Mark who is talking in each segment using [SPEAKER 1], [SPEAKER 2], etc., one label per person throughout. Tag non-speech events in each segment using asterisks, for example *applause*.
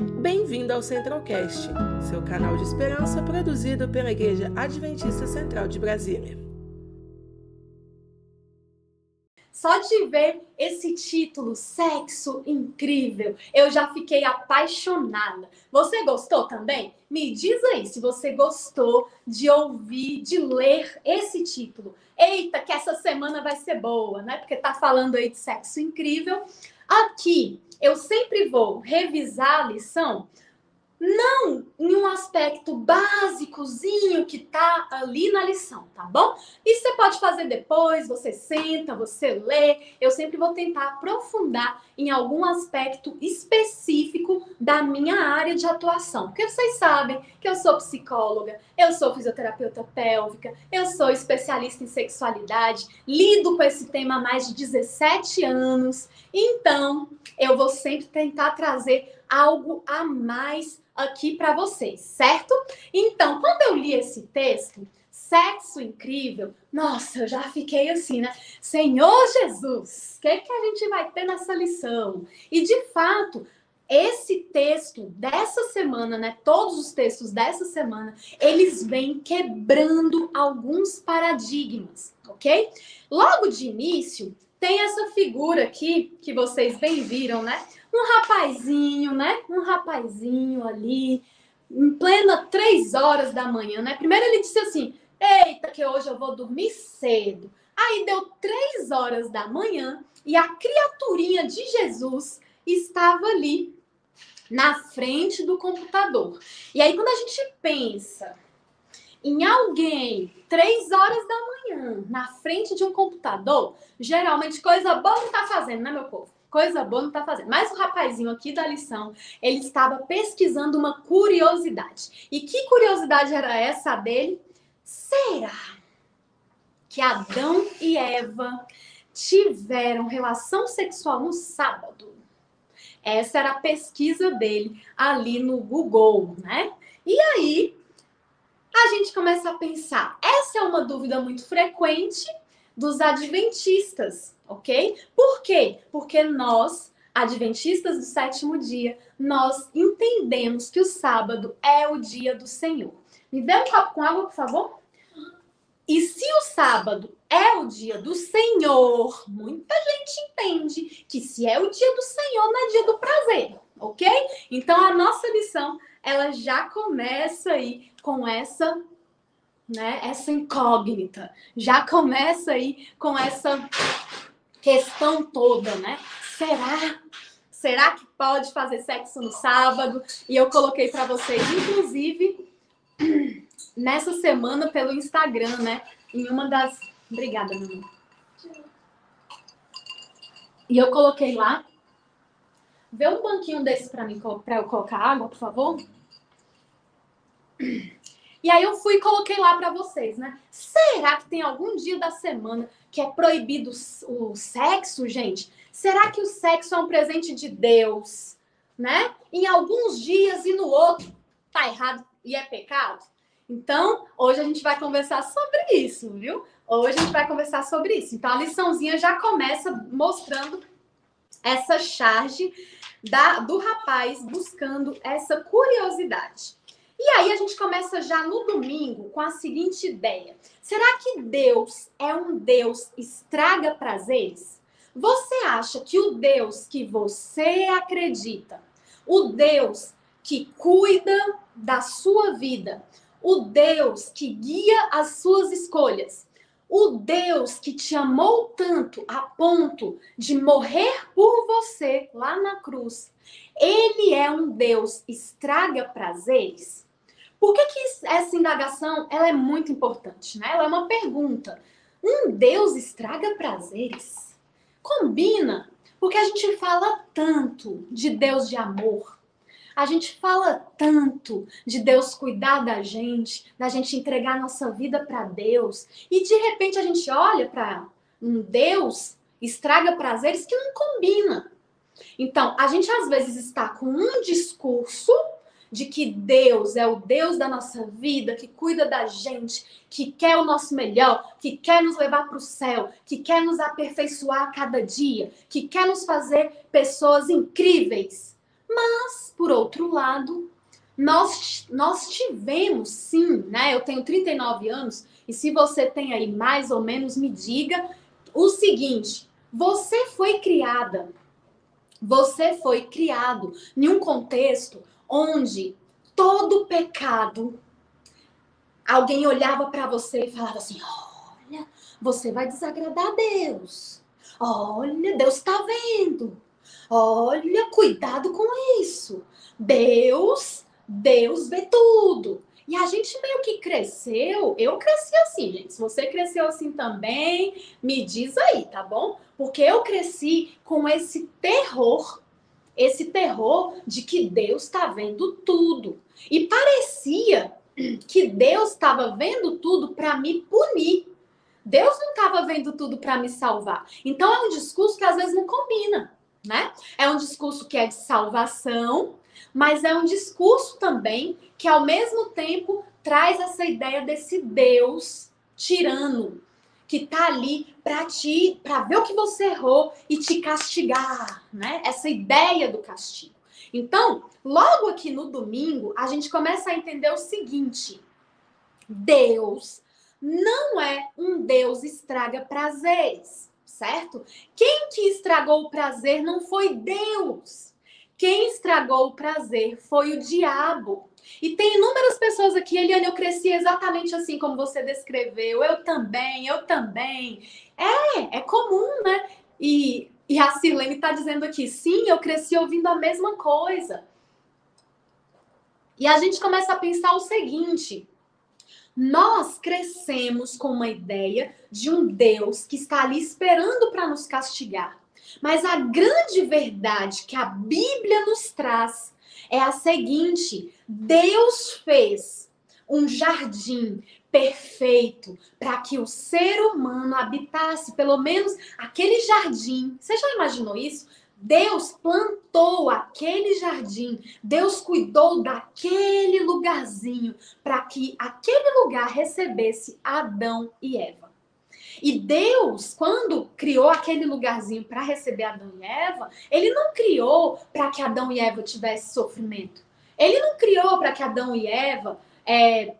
[SPEAKER 1] Bem-vindo ao Centralcast, seu canal de esperança produzido pela Igreja Adventista Central de Brasília.
[SPEAKER 2] Só de ver esse título, Sexo Incrível, eu já fiquei apaixonada. Você gostou também? Me diz aí se você gostou de ouvir, de ler esse título. Eita, que essa semana vai ser boa, né? Porque tá falando aí de sexo incrível. Aqui eu sempre vou revisar a lição não em um aspecto básicozinho que tá ali na lição, tá bom? Isso você pode fazer depois, você senta, você lê. Eu sempre vou tentar aprofundar em algum aspecto específico da minha área de atuação. Porque vocês sabem que eu sou psicóloga, eu sou fisioterapeuta pélvica, eu sou especialista em sexualidade, lido com esse tema há mais de 17 anos. Então, eu vou sempre tentar trazer algo a mais aqui para vocês, certo? Então, quando eu li esse texto, sexo incrível, nossa, eu já fiquei assim, né? Senhor Jesus, o que, que a gente vai ter nessa lição? E de fato, esse texto dessa semana, né? Todos os textos dessa semana, eles vêm quebrando alguns paradigmas, ok? Logo de início, tem essa figura aqui que vocês bem viram, né? um rapazinho, né? Um rapazinho ali, em plena três horas da manhã, né? Primeiro ele disse assim: Eita, que hoje eu vou dormir cedo. Aí deu três horas da manhã e a criaturinha de Jesus estava ali na frente do computador. E aí, quando a gente pensa em alguém três horas da manhã na frente de um computador, geralmente coisa boa não tá fazendo, né, meu povo? coisa boa não tá fazendo. Mas o rapazinho aqui da lição, ele estava pesquisando uma curiosidade. E que curiosidade era essa dele? Será que Adão e Eva tiveram relação sexual no sábado? Essa era a pesquisa dele ali no Google, né? E aí a gente começa a pensar, essa é uma dúvida muito frequente dos adventistas, ok? Por quê? Porque nós, adventistas do sétimo dia, nós entendemos que o sábado é o dia do Senhor. Me dê um copo com água, por favor. E se o sábado é o dia do Senhor, muita gente entende que se é o dia do Senhor, não é dia do prazer, ok? Então a nossa lição ela já começa aí com essa né, essa incógnita. Já começa aí com essa questão toda, né? Será? Será que pode fazer sexo no sábado? E eu coloquei para vocês, inclusive, *clears throat* nessa semana pelo Instagram, né? Em uma das. Obrigada, meu amor. E eu coloquei lá. Vê um banquinho desse para mim, para eu colocar água, por favor. E aí eu fui e coloquei lá para vocês, né? Será que tem algum dia da semana que é proibido o sexo, gente? Será que o sexo é um presente de Deus, né? Em alguns dias e no outro tá errado e é pecado? Então, hoje a gente vai conversar sobre isso, viu? Hoje a gente vai conversar sobre isso. Então, a liçãozinha já começa mostrando essa charge da, do rapaz buscando essa curiosidade. E aí a gente começa já no domingo com a seguinte ideia: será que Deus é um Deus estraga prazeres? Você acha que o Deus que você acredita, o Deus que cuida da sua vida, o Deus que guia as suas escolhas, o Deus que te amou tanto a ponto de morrer por você lá na cruz, ele é um Deus estraga prazeres? Por que, que essa indagação ela é muito importante? Né? Ela é uma pergunta. Um Deus estraga prazeres? Combina, porque a gente fala tanto de Deus de amor, a gente fala tanto de Deus cuidar da gente, da gente entregar nossa vida para Deus, e de repente a gente olha para um Deus estraga prazeres que não combina. Então, a gente às vezes está com um discurso de que Deus é o Deus da nossa vida, que cuida da gente, que quer o nosso melhor, que quer nos levar para o céu, que quer nos aperfeiçoar a cada dia, que quer nos fazer pessoas incríveis. Mas, por outro lado, nós, nós tivemos sim, né? Eu tenho 39 anos, e se você tem aí mais ou menos, me diga o seguinte: você foi criada, você foi criado em um contexto onde todo pecado, alguém olhava para você e falava assim: olha, você vai desagradar a Deus. Olha, Deus está vendo. Olha, cuidado com isso. Deus, Deus vê tudo. E a gente meio que cresceu, eu cresci assim, gente. Se você cresceu assim também, me diz aí, tá bom? Porque eu cresci com esse terror, esse terror de que Deus está vendo tudo. E parecia que Deus estava vendo tudo para me punir. Deus não estava vendo tudo para me salvar. Então é um discurso que às vezes não combina, né? É um discurso que é de salvação, mas é um discurso também que ao mesmo tempo traz essa ideia desse Deus tirano que tá ali para ti, para ver o que você errou e te castigar, né? Essa ideia do castigo. Então, logo aqui no domingo, a gente começa a entender o seguinte: Deus não é um Deus estraga prazeres, certo? Quem que estragou o prazer não foi Deus. Quem estragou o prazer foi o diabo. E tem inúmeras pessoas aqui, Eliane, eu cresci exatamente assim como você descreveu. Eu também, eu também. É, é comum, né? E, e a Sirlene está dizendo aqui, sim, eu cresci ouvindo a mesma coisa. E a gente começa a pensar o seguinte: nós crescemos com uma ideia de um Deus que está ali esperando para nos castigar. Mas a grande verdade que a Bíblia nos traz é a seguinte: Deus fez um jardim perfeito para que o ser humano habitasse, pelo menos aquele jardim. Você já imaginou isso? Deus plantou aquele jardim, Deus cuidou daquele lugarzinho para que aquele lugar recebesse Adão e Eva. E Deus, quando criou aquele lugarzinho para receber Adão e Eva, ele não criou para que Adão e Eva tivessem sofrimento. Ele não criou para que Adão e Eva é,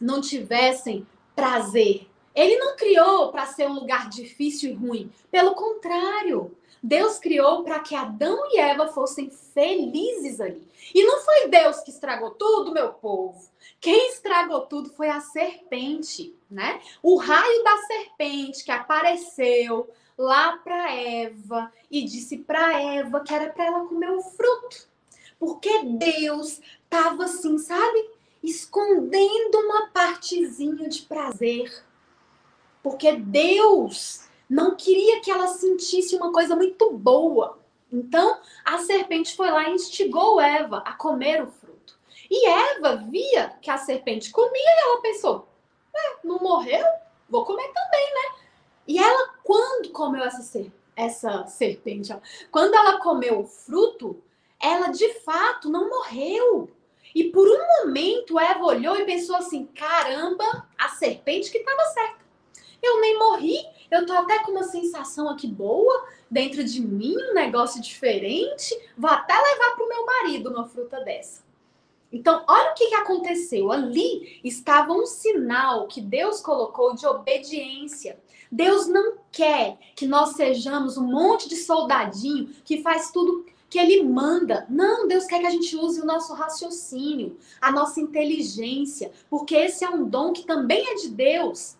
[SPEAKER 2] não tivessem prazer. Ele não criou para ser um lugar difícil e ruim. Pelo contrário, Deus criou para que Adão e Eva fossem felizes ali. E não foi Deus que estragou tudo, meu povo. Quem estragou tudo foi a serpente, né? O raio da serpente que apareceu lá para Eva e disse para Eva que era para ela comer o fruto. Porque Deus estava assim, sabe? Escondendo uma partezinha de prazer. Porque Deus não queria que ela sentisse uma coisa muito boa. Então, a serpente foi lá e instigou Eva a comer o fruto. E Eva via que a serpente comia e ela pensou: não morreu? Vou comer também, né? E ela, quando comeu essa, ser, essa serpente, ó, quando ela comeu o fruto, ela de fato não morreu. E por um momento Eva olhou e pensou assim: caramba, a serpente que estava certa. Eu nem morri, eu tô até com uma sensação aqui boa dentro de mim, um negócio diferente. Vou até levar pro meu marido uma fruta dessa. Então, olha o que, que aconteceu. Ali estava um sinal que Deus colocou de obediência. Deus não quer que nós sejamos um monte de soldadinho que faz tudo que ele manda. Não, Deus quer que a gente use o nosso raciocínio, a nossa inteligência, porque esse é um dom que também é de Deus.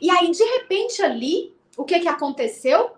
[SPEAKER 2] E aí, de repente, ali, o que, que aconteceu?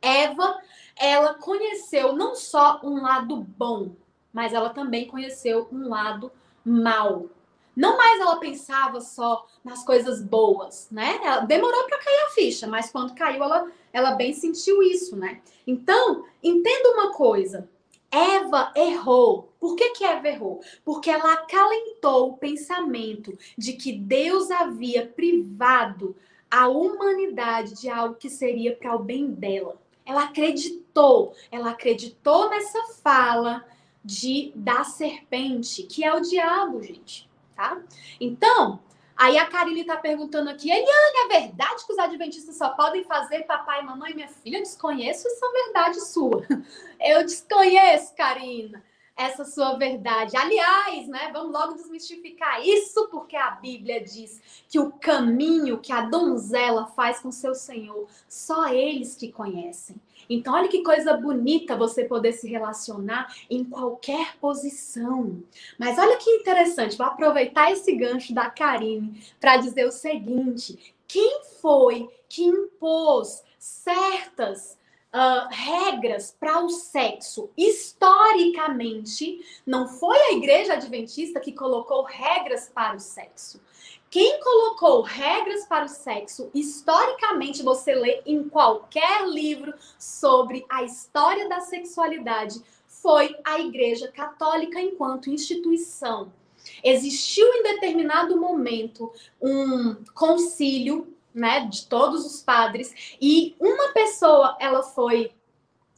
[SPEAKER 2] Eva, ela conheceu não só um lado bom, mas ela também conheceu um lado mal. Não mais ela pensava só nas coisas boas, né? Ela demorou para cair a ficha, mas quando caiu, ela, ela bem sentiu isso, né? Então, entenda uma coisa: Eva errou. Por que, que Eva errou? Porque ela acalentou o pensamento de que Deus havia privado a humanidade de algo que seria para o bem dela. Ela acreditou, ela acreditou nessa fala de da serpente, que é o diabo, gente, tá? Então, Aí a Karine está perguntando aqui, Eliane, é verdade que os adventistas só podem fazer papai, mamãe e minha filha? Eu desconheço essa verdade sua. *laughs* Eu desconheço, Karina essa sua verdade. Aliás, né, vamos logo desmistificar isso, porque a Bíblia diz que o caminho que a donzela faz com seu Senhor, só eles que conhecem. Então, olha que coisa bonita você poder se relacionar em qualquer posição. Mas olha que interessante, vou aproveitar esse gancho da Karine para dizer o seguinte: quem foi que impôs certas uh, regras para o sexo. Historicamente, não foi a igreja adventista que colocou regras para o sexo. Quem colocou regras para o sexo, historicamente, você lê em qualquer livro sobre a história da sexualidade, foi a Igreja Católica enquanto instituição. Existiu em determinado momento um concílio né, de todos os padres, e uma pessoa ela foi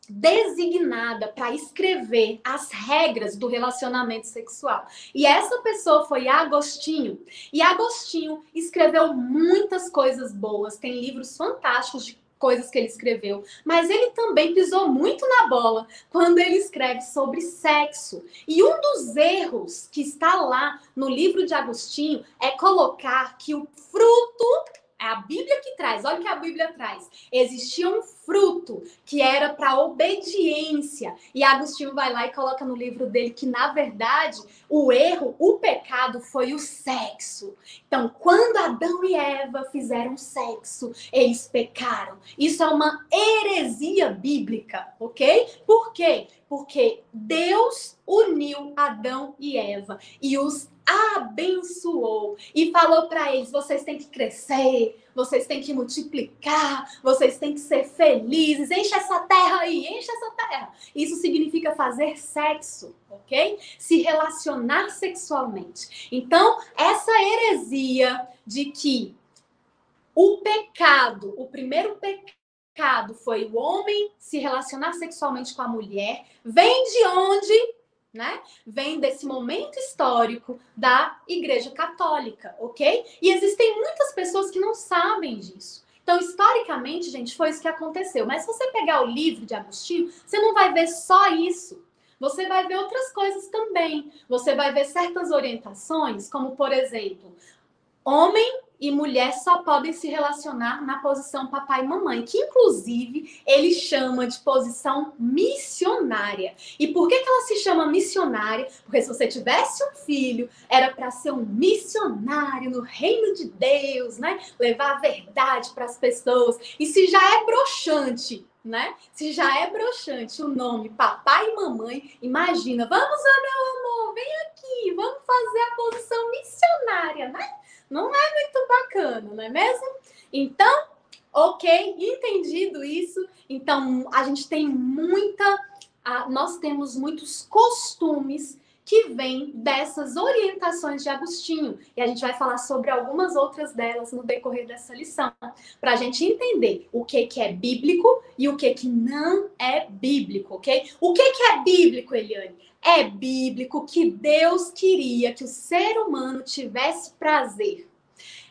[SPEAKER 2] designada para escrever as regras do relacionamento sexual. E essa pessoa foi Agostinho. E Agostinho escreveu muitas coisas boas, tem livros fantásticos de coisas que ele escreveu, mas ele também pisou muito na bola quando ele escreve sobre sexo. E um dos erros que está lá no livro de Agostinho é colocar que o fruto é a Bíblia que traz, olha o que a Bíblia traz. Existia um fruto que era para obediência. E Agostinho vai lá e coloca no livro dele que, na verdade, o erro, o pecado foi o sexo. Então, quando Adão e Eva fizeram sexo, eles pecaram. Isso é uma heresia bíblica, ok? Por quê? Porque Deus uniu Adão e Eva e os abençoou e falou para eles: vocês têm que crescer, vocês têm que multiplicar, vocês têm que ser felizes, enche essa terra aí, enche essa terra. Isso significa fazer sexo, ok? Se relacionar sexualmente. Então, essa heresia de que o pecado, o primeiro pecado foi o homem se relacionar sexualmente com a mulher, vem de onde? Né? Vem desse momento histórico da Igreja Católica, ok? E existem muitas pessoas que não sabem disso. Então, historicamente, gente, foi isso que aconteceu. Mas se você pegar o livro de Agostinho, você não vai ver só isso. Você vai ver outras coisas também. Você vai ver certas orientações, como, por exemplo, homem e mulher só podem se relacionar na posição papai e mamãe, que inclusive ele chama de posição missionária. E por que, que ela se chama missionária? Porque se você tivesse um filho, era para ser um missionário no reino de Deus, né? Levar a verdade para as pessoas. E se já é broxante, né? Se já é broxante o nome papai e mamãe, imagina, vamos meu amor, vem aqui, vamos fazer a posição missionária, né? Não é muito bacana, não é mesmo? Então, ok, entendido isso. Então, a gente tem muita. nós temos muitos costumes que vêm dessas orientações de Agostinho. E a gente vai falar sobre algumas outras delas no decorrer dessa lição, para a gente entender o que, que é bíblico e o que, que não é bíblico, ok? O que, que é bíblico, Eliane? É bíblico que Deus queria que o ser humano tivesse prazer.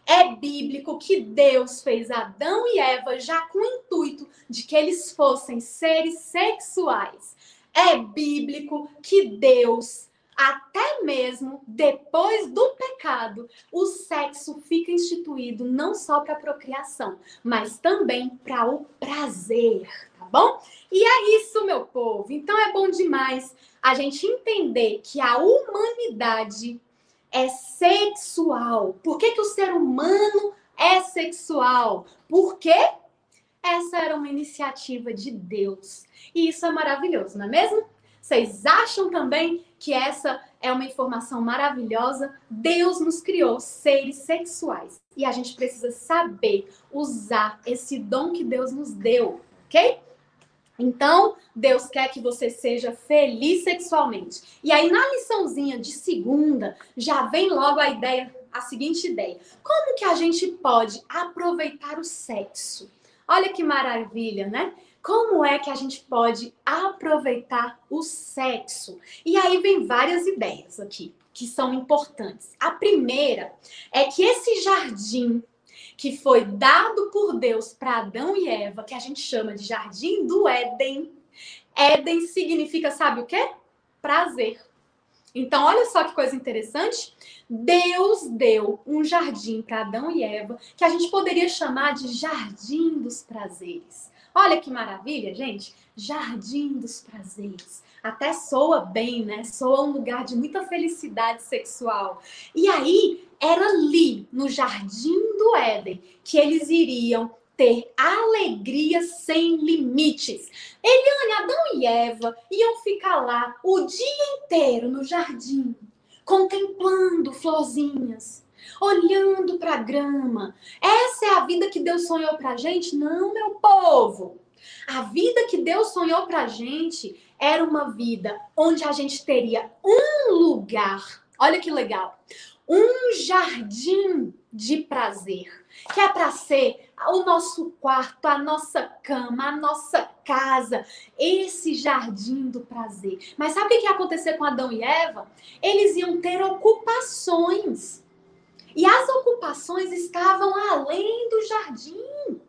[SPEAKER 2] É bíblico que Deus fez Adão e Eva já com o intuito de que eles fossem seres sexuais. É bíblico que Deus, até mesmo depois do pecado, o sexo fica instituído não só para procriação, mas também para o prazer, tá bom? E é isso, meu povo. Então é bom demais a gente entender que a humanidade é sexual. Por que, que o ser humano é sexual? Porque essa era uma iniciativa de Deus. E isso é maravilhoso, não é mesmo? Vocês acham também que essa é uma informação maravilhosa? Deus nos criou seres sexuais e a gente precisa saber usar esse dom que Deus nos deu, ok? Então, Deus quer que você seja feliz sexualmente. E aí, na liçãozinha de segunda, já vem logo a ideia, a seguinte ideia: como que a gente pode aproveitar o sexo? Olha que maravilha, né? Como é que a gente pode aproveitar o sexo? E aí vem várias ideias aqui que são importantes. A primeira é que esse jardim que foi dado por Deus para Adão e Eva, que a gente chama de jardim do Éden, Éden significa, sabe o quê? Prazer. Então, olha só que coisa interessante. Deus deu um jardim para Adão e Eva, que a gente poderia chamar de jardim dos prazeres. Olha que maravilha, gente. Jardim dos prazeres. Até soa bem, né? Soa um lugar de muita felicidade sexual. E aí, era ali, no jardim do Éden, que eles iriam ter alegria sem limites. Eliane, Adão e Eva iam ficar lá o dia inteiro no jardim, contemplando florzinhas, olhando para a grama. Essa é a vida que Deus sonhou para a gente? Não, meu povo. A vida que Deus sonhou para a gente era uma vida onde a gente teria um lugar. Olha que legal. Um jardim de prazer, que é para ser o nosso quarto, a nossa cama, a nossa casa, esse jardim do prazer. Mas sabe o que ia acontecer com Adão e Eva? Eles iam ter ocupações. E as ocupações estavam além do jardim.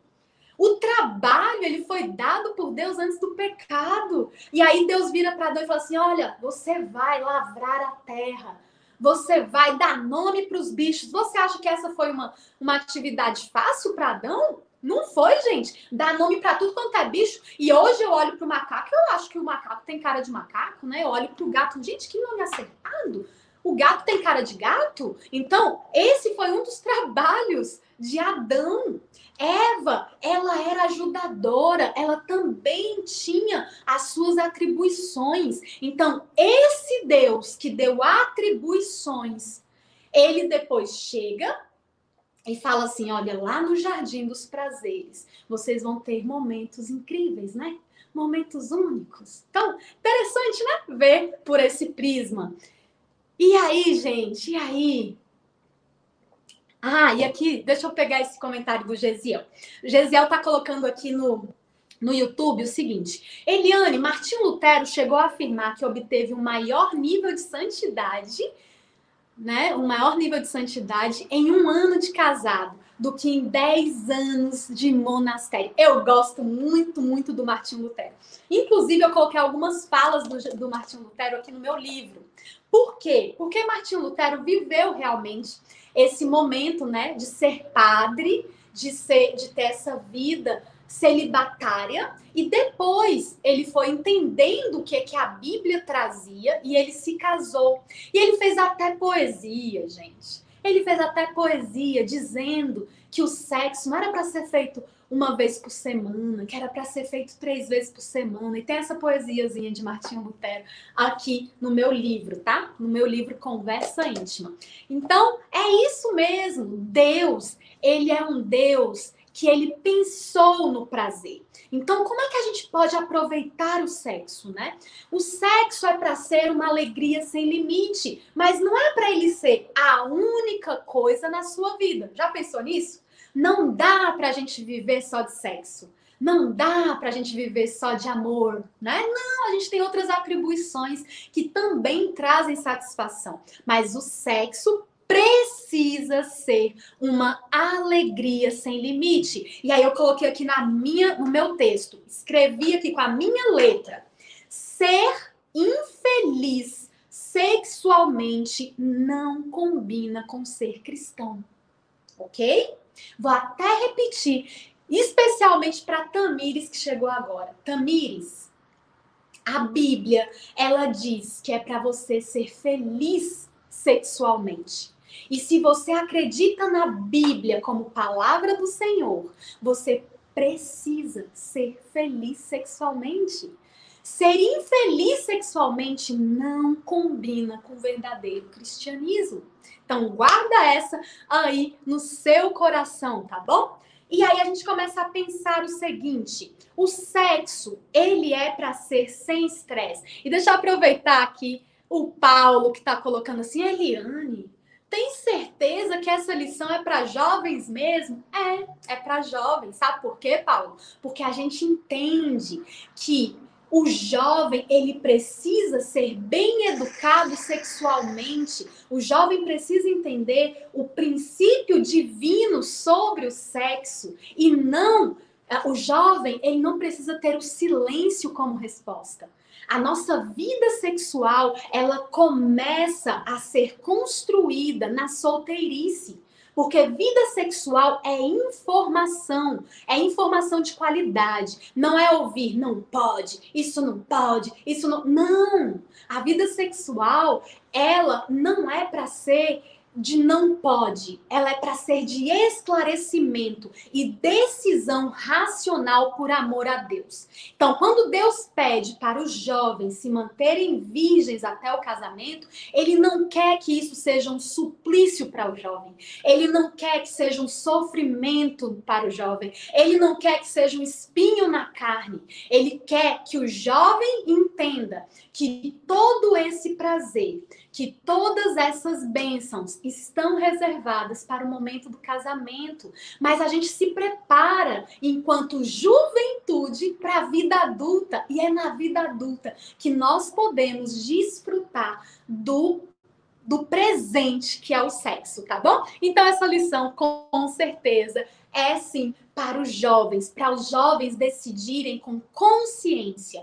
[SPEAKER 2] O trabalho, ele foi dado por Deus antes do pecado. E aí Deus vira para Adão e fala assim: "Olha, você vai lavrar a terra você vai dar nome para os bichos. Você acha que essa foi uma, uma atividade fácil para Adão? Não foi, gente. Dar nome para tudo quanto é bicho. E hoje eu olho para o macaco, eu acho que o macaco tem cara de macaco, né? Eu olho para o gato, gente, que nome acertado. O gato tem cara de gato? Então, esse foi um dos trabalhos de Adão. Eva, ela era ajudadora, ela também tinha as suas atribuições. Então, esse Deus que deu atribuições, ele depois chega e fala assim: olha, lá no Jardim dos Prazeres, vocês vão ter momentos incríveis, né? Momentos únicos. Então, interessante, né? Ver por esse prisma. E aí, gente, e aí? Ah, e aqui, deixa eu pegar esse comentário do Gesiel. O Gesiel está colocando aqui no, no YouTube o seguinte: Eliane, Martim Lutero chegou a afirmar que obteve um maior nível de santidade, né? Um maior nível de santidade em um ano de casado do que em 10 anos de monastério. Eu gosto muito, muito do Martim Lutero. Inclusive, eu coloquei algumas falas do, do Martim Lutero aqui no meu livro. Por quê? Porque Martim Lutero viveu realmente esse momento, né, de ser padre, de ser, de ter essa vida celibatária e depois ele foi entendendo o que é que a Bíblia trazia e ele se casou. E ele fez até poesia, gente. Ele fez até poesia dizendo que o sexo não era para ser feito uma vez por semana, que era para ser feito três vezes por semana. E tem essa poesiazinha de Martinho Lutero aqui no meu livro, tá? No meu livro Conversa Íntima. Então, é isso mesmo. Deus, ele é um Deus que ele pensou no prazer. Então, como é que a gente pode aproveitar o sexo, né? O sexo é para ser uma alegria sem limite, mas não é para ele ser a única coisa na sua vida. Já pensou nisso? Não dá para a gente viver só de sexo. Não dá para a gente viver só de amor, né? Não, a gente tem outras atribuições que também trazem satisfação. Mas o sexo precisa ser uma alegria sem limite. E aí eu coloquei aqui na minha, no meu texto, escrevi aqui com a minha letra: ser infeliz sexualmente não combina com ser cristão. OK? Vou até repetir, especialmente para Tamires que chegou agora. Tamires, a Bíblia, ela diz que é para você ser feliz sexualmente. E se você acredita na Bíblia como palavra do Senhor, você precisa ser feliz sexualmente. Ser infeliz sexualmente não combina com o verdadeiro cristianismo. Então, guarda essa aí no seu coração, tá bom? E aí a gente começa a pensar o seguinte: o sexo, ele é para ser sem estresse. E deixa eu aproveitar aqui o Paulo que está colocando assim, Eliane, tem certeza que essa lição é para jovens mesmo? É, é para jovens. Sabe por quê, Paulo? Porque a gente entende que o jovem ele precisa ser bem educado sexualmente. O jovem precisa entender o princípio divino sobre o sexo e não o jovem ele não precisa ter o silêncio como resposta. A nossa vida sexual, ela começa a ser construída na solteirice. Porque vida sexual é informação, é informação de qualidade. Não é ouvir, não pode, isso não pode, isso não. Não! A vida sexual, ela não é para ser de não pode, ela é para ser de esclarecimento e decisão racional por amor a Deus. Então, quando Deus pede para os jovens se manterem virgens até o casamento, ele não quer que isso seja um suplício para o jovem. Ele não quer que seja um sofrimento para o jovem. Ele não quer que seja um espinho na carne. Ele quer que o jovem entenda que todo esse prazer, que todas essas bênçãos estão reservadas para o momento do casamento, mas a gente se prepara enquanto juventude para a vida adulta e é na vida adulta que nós podemos desfrutar do do presente que é o sexo, tá bom? Então essa lição com certeza é sim para os jovens, para os jovens decidirem com consciência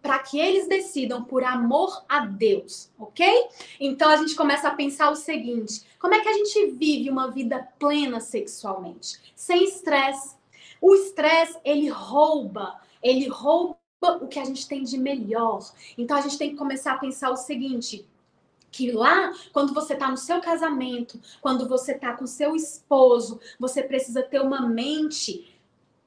[SPEAKER 2] para que eles decidam por amor a Deus, ok? Então a gente começa a pensar o seguinte: como é que a gente vive uma vida plena sexualmente? Sem estresse. O estresse, ele rouba, ele rouba o que a gente tem de melhor. Então a gente tem que começar a pensar o seguinte: que lá, quando você está no seu casamento, quando você está com seu esposo, você precisa ter uma mente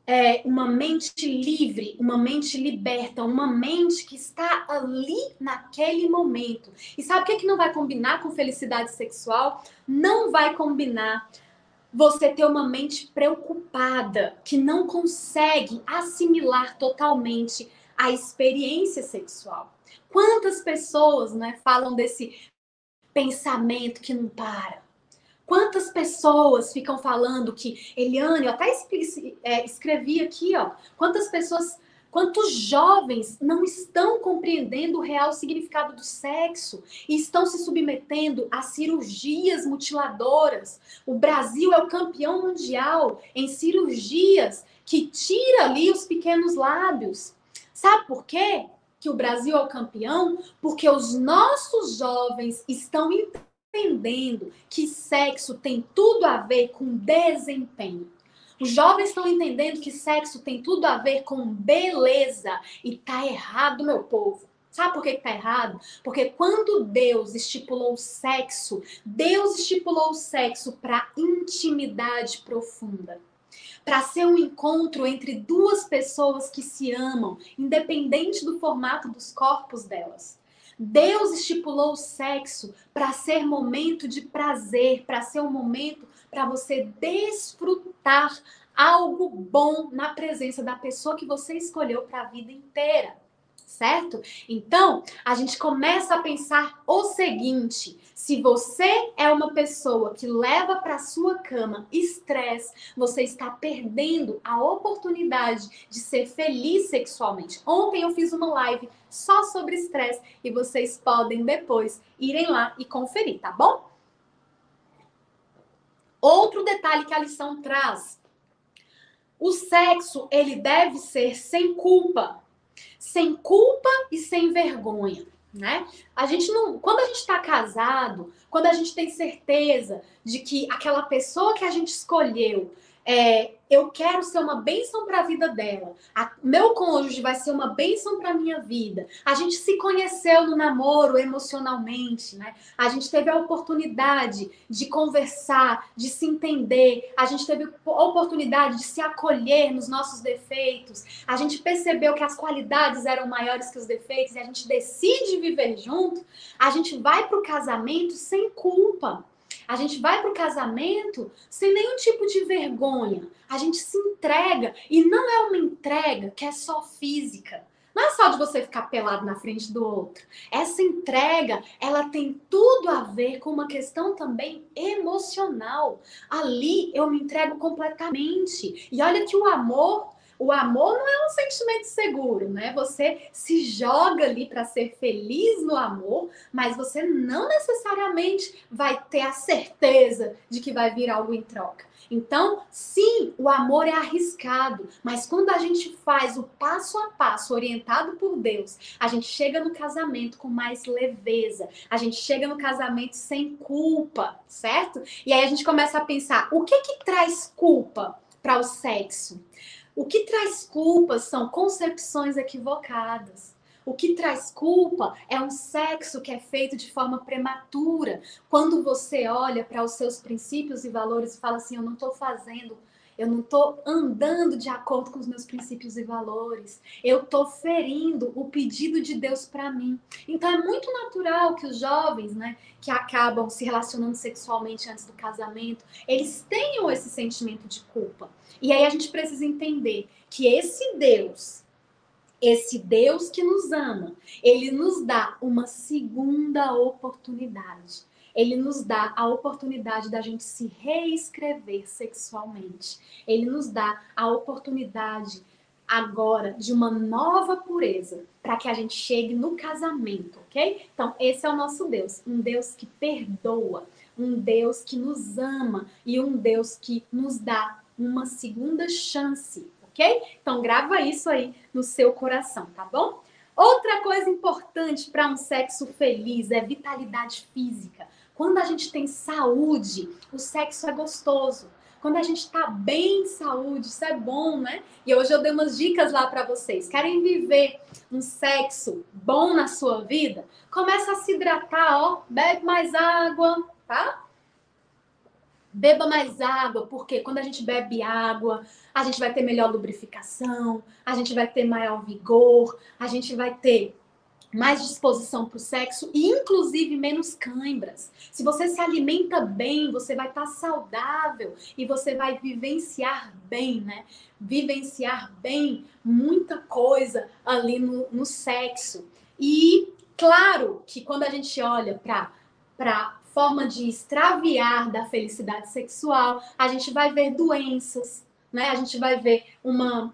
[SPEAKER 2] é, uma mente livre, uma mente liberta, uma mente que está ali naquele momento. E sabe o que, é que não vai combinar com felicidade sexual? Não vai combinar você ter uma mente preocupada, que não consegue assimilar totalmente a experiência sexual. Quantas pessoas né, falam desse pensamento que não para? Quantas pessoas ficam falando que Eliane, eu até é, escrevi aqui, ó, quantas pessoas, quantos jovens não estão compreendendo o real significado do sexo e estão se submetendo a cirurgias mutiladoras. O Brasil é o campeão mundial em cirurgias que tira ali os pequenos lábios. Sabe por quê? Que o Brasil é o campeão? Porque os nossos jovens estão entendendo que sexo tem tudo a ver com desempenho. Os jovens estão entendendo que sexo tem tudo a ver com beleza. E tá errado, meu povo. Sabe por que, tá errado? Porque quando Deus estipulou o sexo, Deus estipulou o sexo para intimidade profunda. Para ser um encontro entre duas pessoas que se amam, independente do formato dos corpos delas. Deus estipulou o sexo para ser momento de prazer, para ser um momento para você desfrutar algo bom na presença da pessoa que você escolheu para a vida inteira certo? Então, a gente começa a pensar o seguinte: se você é uma pessoa que leva para sua cama estresse, você está perdendo a oportunidade de ser feliz sexualmente. Ontem eu fiz uma live só sobre estresse e vocês podem depois irem lá e conferir, tá bom? Outro detalhe que a lição traz: o sexo ele deve ser sem culpa sem culpa e sem vergonha, né? A gente não, quando a gente está casado, quando a gente tem certeza de que aquela pessoa que a gente escolheu é, eu quero ser uma bênção para a vida dela. A, meu cônjuge vai ser uma bênção para a minha vida. A gente se conheceu no namoro emocionalmente, né? A gente teve a oportunidade de conversar, de se entender. A gente teve a oportunidade de se acolher nos nossos defeitos. A gente percebeu que as qualidades eram maiores que os defeitos e a gente decide viver junto. A gente vai para o casamento sem culpa. A gente vai para o casamento sem nenhum tipo de vergonha. A gente se entrega e não é uma entrega que é só física. Não é só de você ficar pelado na frente do outro. Essa entrega, ela tem tudo a ver com uma questão também emocional. Ali eu me entrego completamente. E olha que o amor o amor não é um sentimento seguro, né? Você se joga ali para ser feliz no amor, mas você não necessariamente vai ter a certeza de que vai vir algo em troca. Então, sim, o amor é arriscado, mas quando a gente faz o passo a passo orientado por Deus, a gente chega no casamento com mais leveza, a gente chega no casamento sem culpa, certo? E aí a gente começa a pensar: o que que traz culpa para o sexo? O que traz culpa são concepções equivocadas. O que traz culpa é um sexo que é feito de forma prematura. Quando você olha para os seus princípios e valores e fala assim: eu não estou fazendo, eu não estou andando de acordo com os meus princípios e valores, eu estou ferindo o pedido de Deus para mim. Então é muito natural que os jovens, né, que acabam se relacionando sexualmente antes do casamento, eles tenham esse sentimento de culpa. E aí a gente precisa entender que esse Deus, esse Deus que nos ama, ele nos dá uma segunda oportunidade. Ele nos dá a oportunidade da gente se reescrever sexualmente. Ele nos dá a oportunidade agora de uma nova pureza para que a gente chegue no casamento, ok? Então, esse é o nosso Deus, um Deus que perdoa, um Deus que nos ama e um Deus que nos dá uma segunda chance, ok? Então grava isso aí no seu coração, tá bom? Outra coisa importante para um sexo feliz é vitalidade física. Quando a gente tem saúde, o sexo é gostoso. Quando a gente está bem de saúde, isso é bom, né? E hoje eu dei umas dicas lá para vocês. Querem viver um sexo bom na sua vida? Começa a se hidratar, ó, bebe mais água, tá? Beba mais água, porque quando a gente bebe água, a gente vai ter melhor lubrificação, a gente vai ter maior vigor, a gente vai ter mais disposição para o sexo e inclusive menos cãibras. Se você se alimenta bem, você vai estar tá saudável e você vai vivenciar bem, né? Vivenciar bem muita coisa ali no, no sexo. E claro que quando a gente olha para forma de extraviar da felicidade sexual, a gente vai ver doenças, né? A gente vai ver uma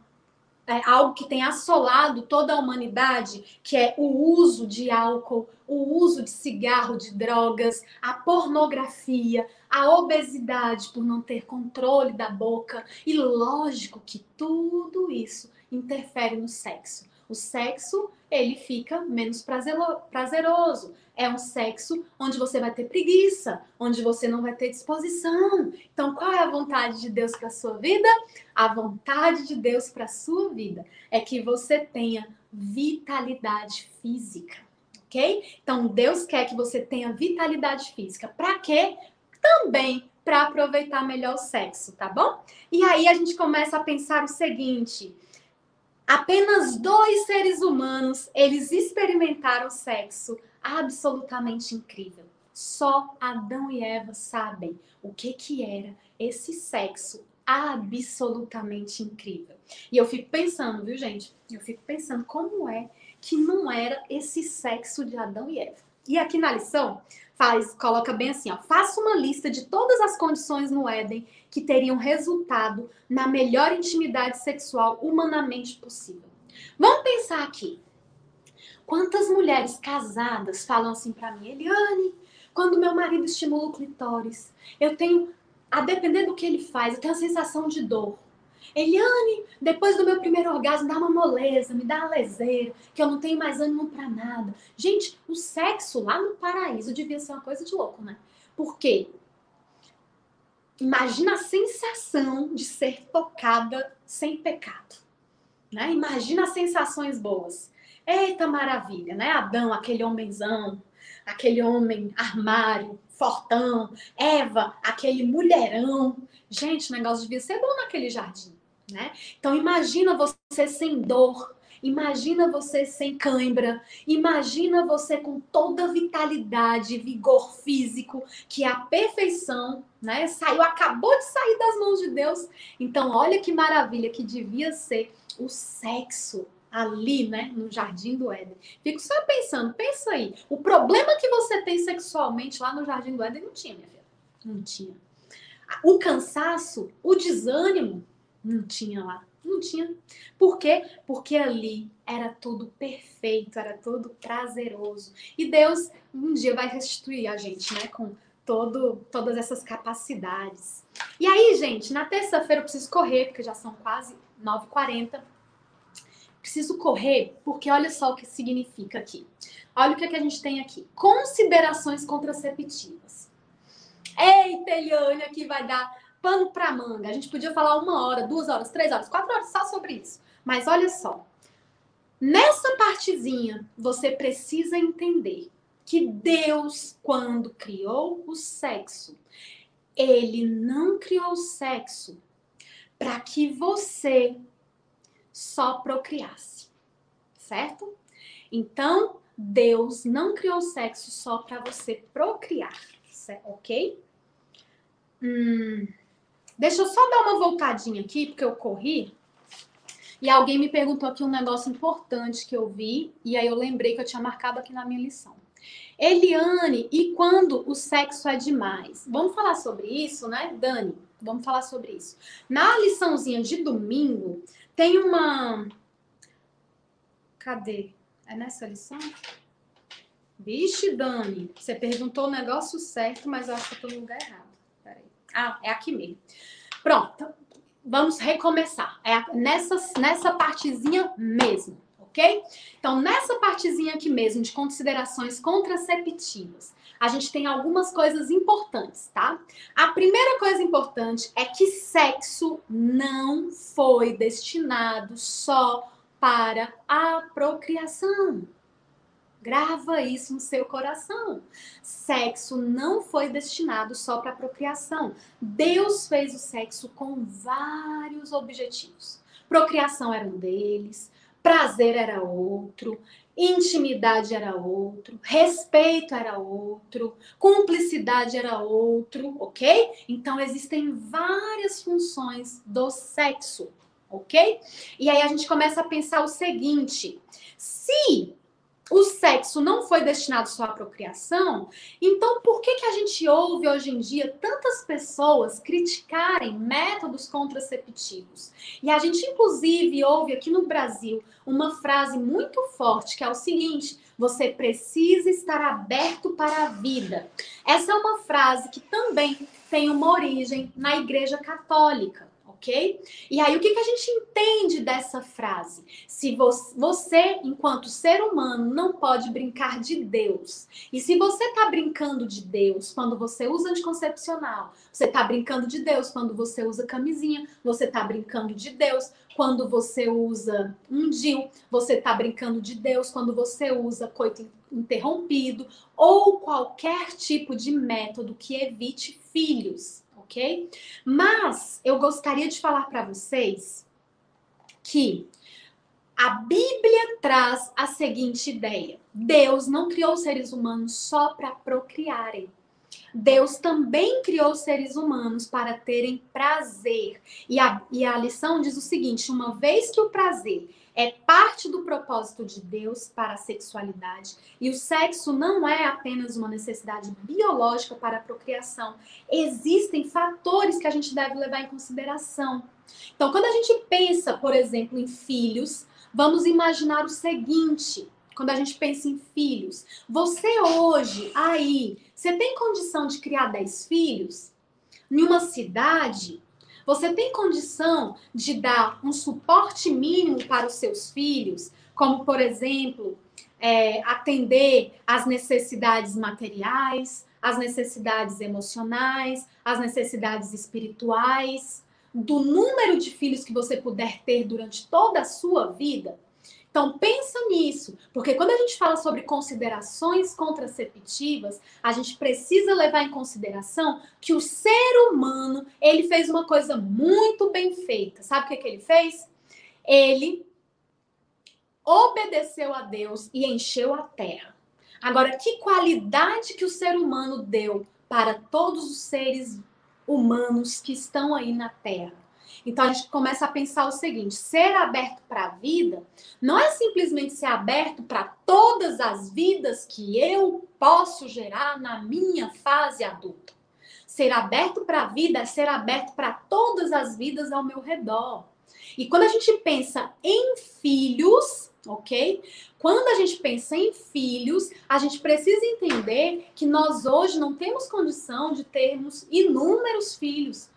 [SPEAKER 2] é, algo que tem assolado toda a humanidade, que é o uso de álcool, o uso de cigarro, de drogas, a pornografia, a obesidade por não ter controle da boca. E lógico que tudo isso interfere no sexo. O sexo, ele fica menos prazeroso. É um sexo onde você vai ter preguiça, onde você não vai ter disposição. Então, qual é a vontade de Deus para sua vida? A vontade de Deus para sua vida é que você tenha vitalidade física, ok? Então, Deus quer que você tenha vitalidade física. Para quê? Também para aproveitar melhor o sexo, tá bom? E aí a gente começa a pensar o seguinte: Apenas dois seres humanos, eles experimentaram sexo absolutamente incrível. Só Adão e Eva sabem o que que era esse sexo absolutamente incrível. E eu fico pensando, viu, gente? Eu fico pensando como é que não era esse sexo de Adão e Eva. E aqui na lição, faz, coloca bem assim, ó, faça uma lista de todas as condições no Éden que teriam resultado na melhor intimidade sexual humanamente possível. Vamos pensar aqui. Quantas mulheres casadas falam assim para mim, Eliane, quando meu marido estimula o clitóris, eu tenho, a depender do que ele faz, eu tenho a sensação de dor. Eliane, depois do meu primeiro orgasmo, dá uma moleza, me dá uma leseira, que eu não tenho mais ânimo para nada. Gente, o sexo lá no paraíso devia ser uma coisa de louco, né? Por quê? Imagina a sensação de ser tocada sem pecado. Né? Imagina as sensações boas. Eita maravilha, né? Adão, aquele homenzão, aquele homem armário, fortão. Eva, aquele mulherão. Gente, o negócio devia ser bom naquele jardim, né? Então imagina você sem dor, imagina você sem cãibra, imagina você com toda a vitalidade, vigor físico, que é a perfeição, né? Saiu, acabou de sair das mãos de Deus. Então olha que maravilha que devia ser o sexo ali, né, no jardim do Éden. Fico só pensando, pensa aí, o problema que você tem sexualmente lá no jardim do Éden não tinha, minha filha. Não tinha. O cansaço, o desânimo, não tinha lá. Não tinha. Por quê? Porque ali era tudo perfeito, era tudo prazeroso. E Deus um dia vai restituir a gente, né, com todo, todas essas capacidades. E aí, gente, na terça-feira eu preciso correr, porque já são quase 9h40. Preciso correr, porque olha só o que significa aqui. Olha o que, é que a gente tem aqui. Considerações contraceptivas. Eita, Eliane, aqui vai dar pano para manga. A gente podia falar uma hora, duas horas, três horas, quatro horas só sobre isso. Mas olha só. Nessa partezinha, você precisa entender que Deus, quando criou o sexo, ele não criou o sexo para que você só procriasse, certo? Então, Deus não criou o sexo só para você procriar, ok? Hum, Deixa eu só dar uma voltadinha aqui, porque eu corri. E alguém me perguntou aqui um negócio importante que eu vi, e aí eu lembrei que eu tinha marcado aqui na minha lição. Eliane, e quando o sexo é demais? Vamos falar sobre isso, né, Dani? Vamos falar sobre isso. Na liçãozinha de domingo, tem uma. Cadê? É nessa lição? Vixe, Dani, você perguntou o negócio certo, mas eu acho que eu tô no lugar errado. Ah, é aqui mesmo. Pronto, vamos recomeçar. É nessa, nessa partezinha mesmo, ok? Então, nessa partezinha aqui mesmo de considerações contraceptivas, a gente tem algumas coisas importantes, tá? A primeira coisa importante é que sexo não foi destinado só para a procriação. Grava isso no seu coração. Sexo não foi destinado só para procriação. Deus fez o sexo com vários objetivos. Procriação era um deles, prazer era outro, intimidade era outro, respeito era outro, cumplicidade era outro, ok? Então existem várias funções do sexo, ok? E aí a gente começa a pensar o seguinte: se o sexo não foi destinado só à procriação, então por que, que a gente ouve hoje em dia tantas pessoas criticarem métodos contraceptivos? E a gente, inclusive, ouve aqui no Brasil uma frase muito forte que é o seguinte: você precisa estar aberto para a vida. Essa é uma frase que também tem uma origem na Igreja Católica ok? E aí, o que, que a gente entende dessa frase? Se você, enquanto ser humano, não pode brincar de Deus, e se você está brincando de Deus quando você usa anticoncepcional, você está brincando de Deus quando você usa camisinha, você está brincando de Deus quando você usa um DIL, você está brincando de Deus quando você usa coito interrompido ou qualquer tipo de método que evite filhos ok? Mas eu gostaria de falar para vocês que a Bíblia traz a seguinte ideia: Deus não criou seres humanos só para procriarem. Deus também criou seres humanos para terem prazer. E a, e a lição diz o seguinte: uma vez que o prazer é parte do propósito de Deus para a sexualidade. E o sexo não é apenas uma necessidade biológica para a procriação. Existem fatores que a gente deve levar em consideração. Então, quando a gente pensa, por exemplo, em filhos, vamos imaginar o seguinte: quando a gente pensa em filhos, você hoje, aí, você tem condição de criar 10 filhos? Em uma cidade, você tem condição de dar um suporte mínimo para os seus filhos, como, por exemplo, é, atender às necessidades materiais, às necessidades emocionais, às necessidades espirituais, do número de filhos que você puder ter durante toda a sua vida? Então pensa nisso, porque quando a gente fala sobre considerações contraceptivas, a gente precisa levar em consideração que o ser humano, ele fez uma coisa muito bem feita. Sabe o que, que ele fez? Ele obedeceu a Deus e encheu a terra. Agora, que qualidade que o ser humano deu para todos os seres humanos que estão aí na terra? Então a gente começa a pensar o seguinte: ser aberto para a vida não é simplesmente ser aberto para todas as vidas que eu posso gerar na minha fase adulta. Ser aberto para a vida é ser aberto para todas as vidas ao meu redor. E quando a gente pensa em filhos, ok? Quando a gente pensa em filhos, a gente precisa entender que nós hoje não temos condição de termos inúmeros filhos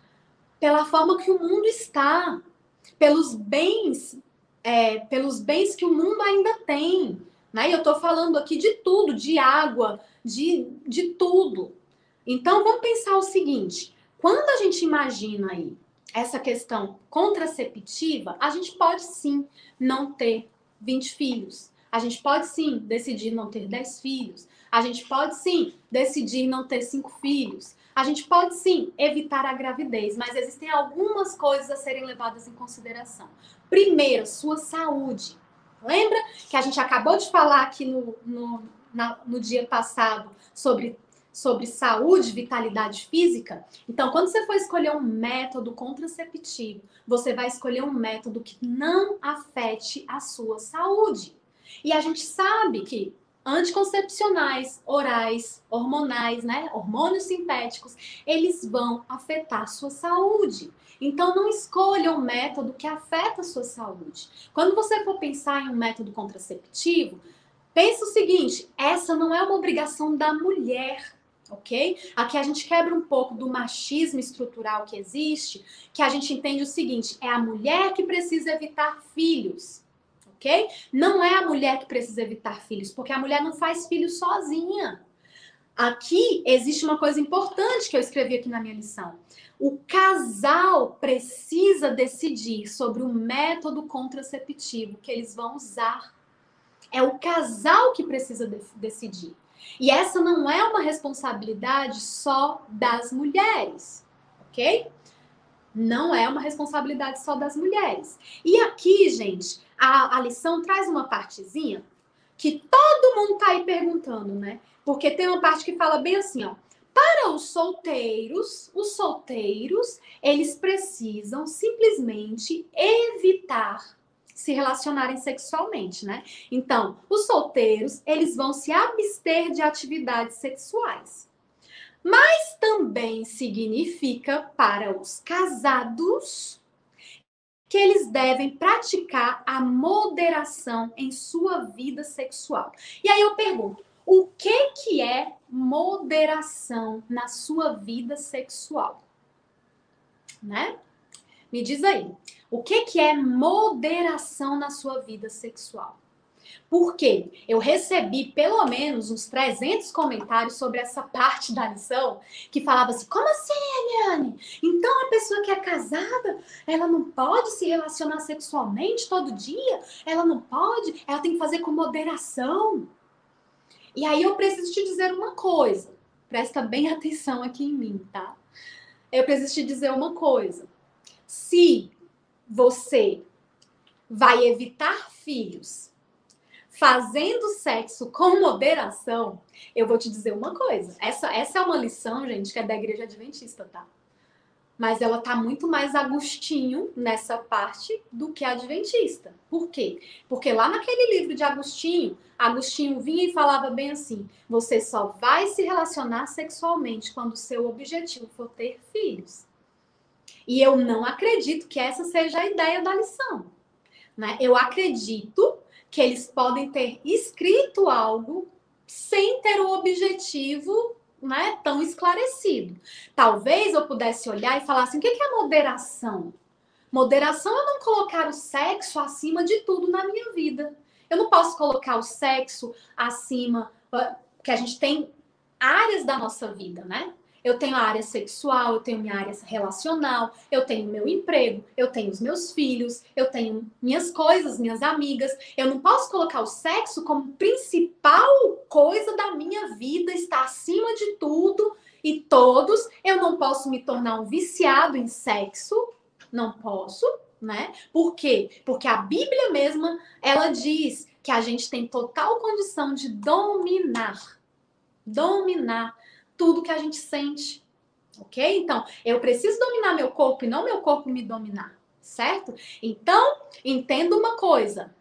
[SPEAKER 2] pela forma que o mundo está, pelos bens, é, pelos bens que o mundo ainda tem. Né? E eu estou falando aqui de tudo, de água, de, de tudo. Então vamos pensar o seguinte: quando a gente imagina aí essa questão contraceptiva, a gente pode sim não ter 20 filhos. A gente pode sim decidir não ter 10 filhos. A gente pode sim decidir não ter 5 filhos. A gente pode sim evitar a gravidez, mas existem algumas coisas a serem levadas em consideração. Primeiro, sua saúde. Lembra que a gente acabou de falar aqui no, no, na, no dia passado sobre sobre saúde, vitalidade física. Então, quando você for escolher um método contraceptivo, você vai escolher um método que não afete a sua saúde. E a gente sabe que anticoncepcionais, orais, hormonais, né, hormônios sintéticos, eles vão afetar a sua saúde. Então não escolha um método que afeta a sua saúde. Quando você for pensar em um método contraceptivo, pense o seguinte, essa não é uma obrigação da mulher ok? Aqui a gente quebra um pouco do machismo estrutural que existe, que a gente entende o seguinte: é a mulher que precisa evitar filhos, ok? Não é a mulher que precisa evitar filhos, porque a mulher não faz filhos sozinha. Aqui existe uma coisa importante que eu escrevi aqui na minha lição. O casal precisa decidir sobre o método contraceptivo que eles vão usar. É o casal que precisa de decidir. E essa não é uma responsabilidade só das mulheres, ok? Não é uma responsabilidade só das mulheres. E aqui, gente, a, a lição traz uma partezinha que todo mundo tá aí perguntando, né? Porque tem uma parte que fala bem assim, ó. Para os solteiros, os solteiros, eles precisam simplesmente evitar se relacionarem sexualmente, né? Então, os solteiros, eles vão se abster de atividades sexuais. Mas também significa para os casados que eles devem praticar a moderação em sua vida sexual. E aí eu pergunto, o que que é moderação na sua vida sexual? Né? Me diz aí. O que, que é moderação na sua vida sexual? Porque eu recebi pelo menos uns 300 comentários sobre essa parte da lição que falava assim: como assim, Eliane? Então a pessoa que é casada, ela não pode se relacionar sexualmente todo dia? Ela não pode? Ela tem que fazer com moderação. E aí eu preciso te dizer uma coisa. Presta bem *laughs* atenção aqui em mim, tá? Eu preciso te dizer uma coisa. Se você vai evitar filhos fazendo sexo com moderação, eu vou te dizer uma coisa. Essa, essa é uma lição, gente, que é da igreja adventista, tá? Mas ela tá muito mais Agostinho nessa parte do que adventista. Por quê? Porque lá naquele livro de Agostinho, Agostinho vinha e falava bem assim: você só vai se relacionar sexualmente quando o seu objetivo for ter filhos. E eu não acredito que essa seja a ideia da lição. Né? Eu acredito que eles podem ter escrito algo sem ter o objetivo né, tão esclarecido. Talvez eu pudesse olhar e falar assim: o que é moderação? Moderação é não colocar o sexo acima de tudo na minha vida. Eu não posso colocar o sexo acima, que a gente tem áreas da nossa vida, né? Eu tenho a área sexual, eu tenho minha área relacional, eu tenho meu emprego, eu tenho os meus filhos, eu tenho minhas coisas, minhas amigas. Eu não posso colocar o sexo como principal coisa da minha vida, está acima de tudo e todos. Eu não posso me tornar um viciado em sexo, não posso, né? Por quê? Porque a Bíblia mesma, ela diz que a gente tem total condição de dominar. Dominar tudo que a gente sente. Ok? Então, eu preciso dominar meu corpo e não meu corpo me dominar. certo? Então, entenda uma coisa,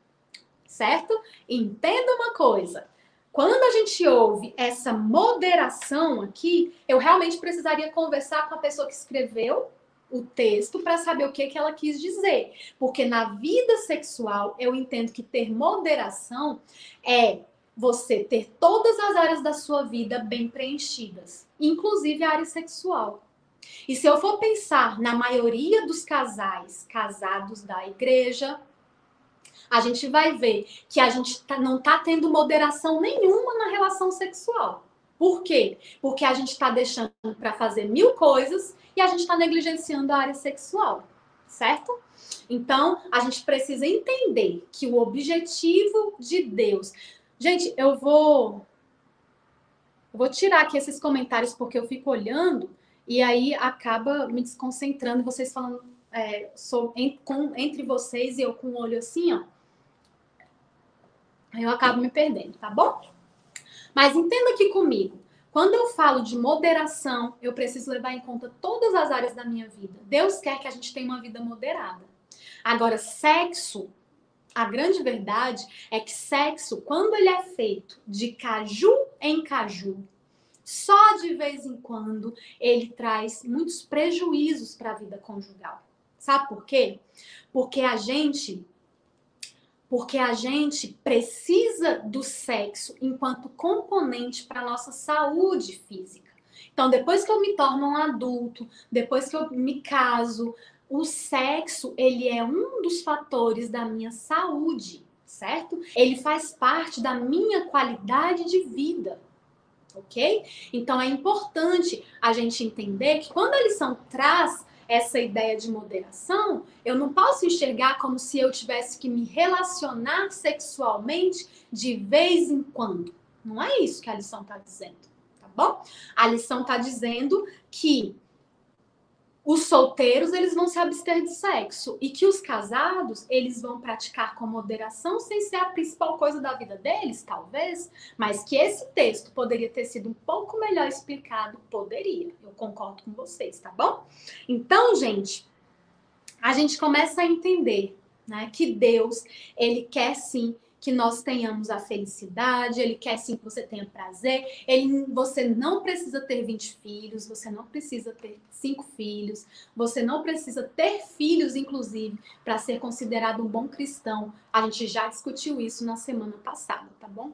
[SPEAKER 2] certo? Entenda uma coisa. Quando a gente ouve essa moderação aqui, eu realmente precisaria conversar com a pessoa que escreveu o texto para saber o que, que ela quis dizer. Porque na vida sexual, eu entendo que ter moderação é você ter todas as áreas da sua vida bem preenchidas, inclusive a área sexual. E se eu for pensar na maioria dos casais casados da igreja, a gente vai ver que a gente tá, não está tendo moderação nenhuma na relação sexual. Por quê? Porque a gente está deixando para fazer mil coisas e a gente está negligenciando a área sexual, certo? Então, a gente precisa entender que o objetivo de Deus. Gente, eu vou. Eu vou tirar aqui esses comentários porque eu fico olhando e aí acaba me desconcentrando, vocês falando é, sou, em, com, entre vocês e eu com o olho assim, ó. Eu acabo me perdendo, tá bom? Mas entenda aqui comigo. Quando eu falo de moderação, eu preciso levar em conta todas as áreas da minha vida. Deus quer que a gente tenha uma vida moderada. Agora, sexo, a grande verdade é que sexo, quando ele é feito de caju em caju, só de vez em quando, ele traz muitos prejuízos para a vida conjugal. Sabe por quê? Porque a gente porque a gente precisa do sexo enquanto componente para nossa saúde física. Então, depois que eu me torno um adulto, depois que eu me caso, o sexo, ele é um dos fatores da minha saúde, certo? Ele faz parte da minha qualidade de vida. OK? Então é importante a gente entender que quando a lição traz essa ideia de moderação, eu não posso enxergar como se eu tivesse que me relacionar sexualmente de vez em quando. Não é isso que a lição está dizendo, tá bom? A lição está dizendo que os solteiros eles vão se abster de sexo e que os casados eles vão praticar com moderação sem ser a principal coisa da vida deles, talvez, mas que esse texto poderia ter sido um pouco melhor explicado, poderia. Eu concordo com vocês, tá bom? Então, gente, a gente começa a entender, né, que Deus ele quer sim que nós tenhamos a felicidade, ele quer sim que você tenha prazer. Ele, você não precisa ter 20 filhos, você não precisa ter cinco filhos, você não precisa ter filhos, inclusive, para ser considerado um bom cristão. A gente já discutiu isso na semana passada, tá bom?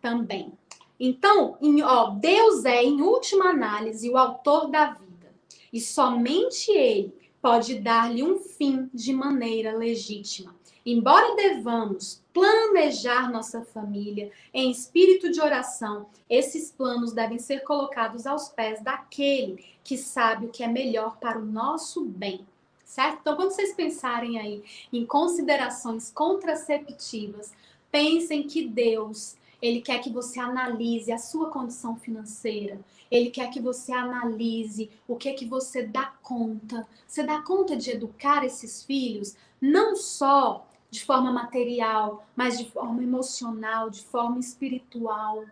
[SPEAKER 2] Também. Então, em, ó, Deus é, em última análise, o autor da vida. E somente Ele pode dar-lhe um fim de maneira legítima. Embora devamos planejar nossa família em espírito de oração, esses planos devem ser colocados aos pés daquele que sabe o que é melhor para o nosso bem. Certo? Então, quando vocês pensarem aí em considerações contraceptivas, pensem que Deus, ele quer que você analise a sua condição financeira. Ele quer que você analise o que é que você dá conta. Você dá conta de educar esses filhos não só de forma material, mas de forma emocional, de forma espiritual.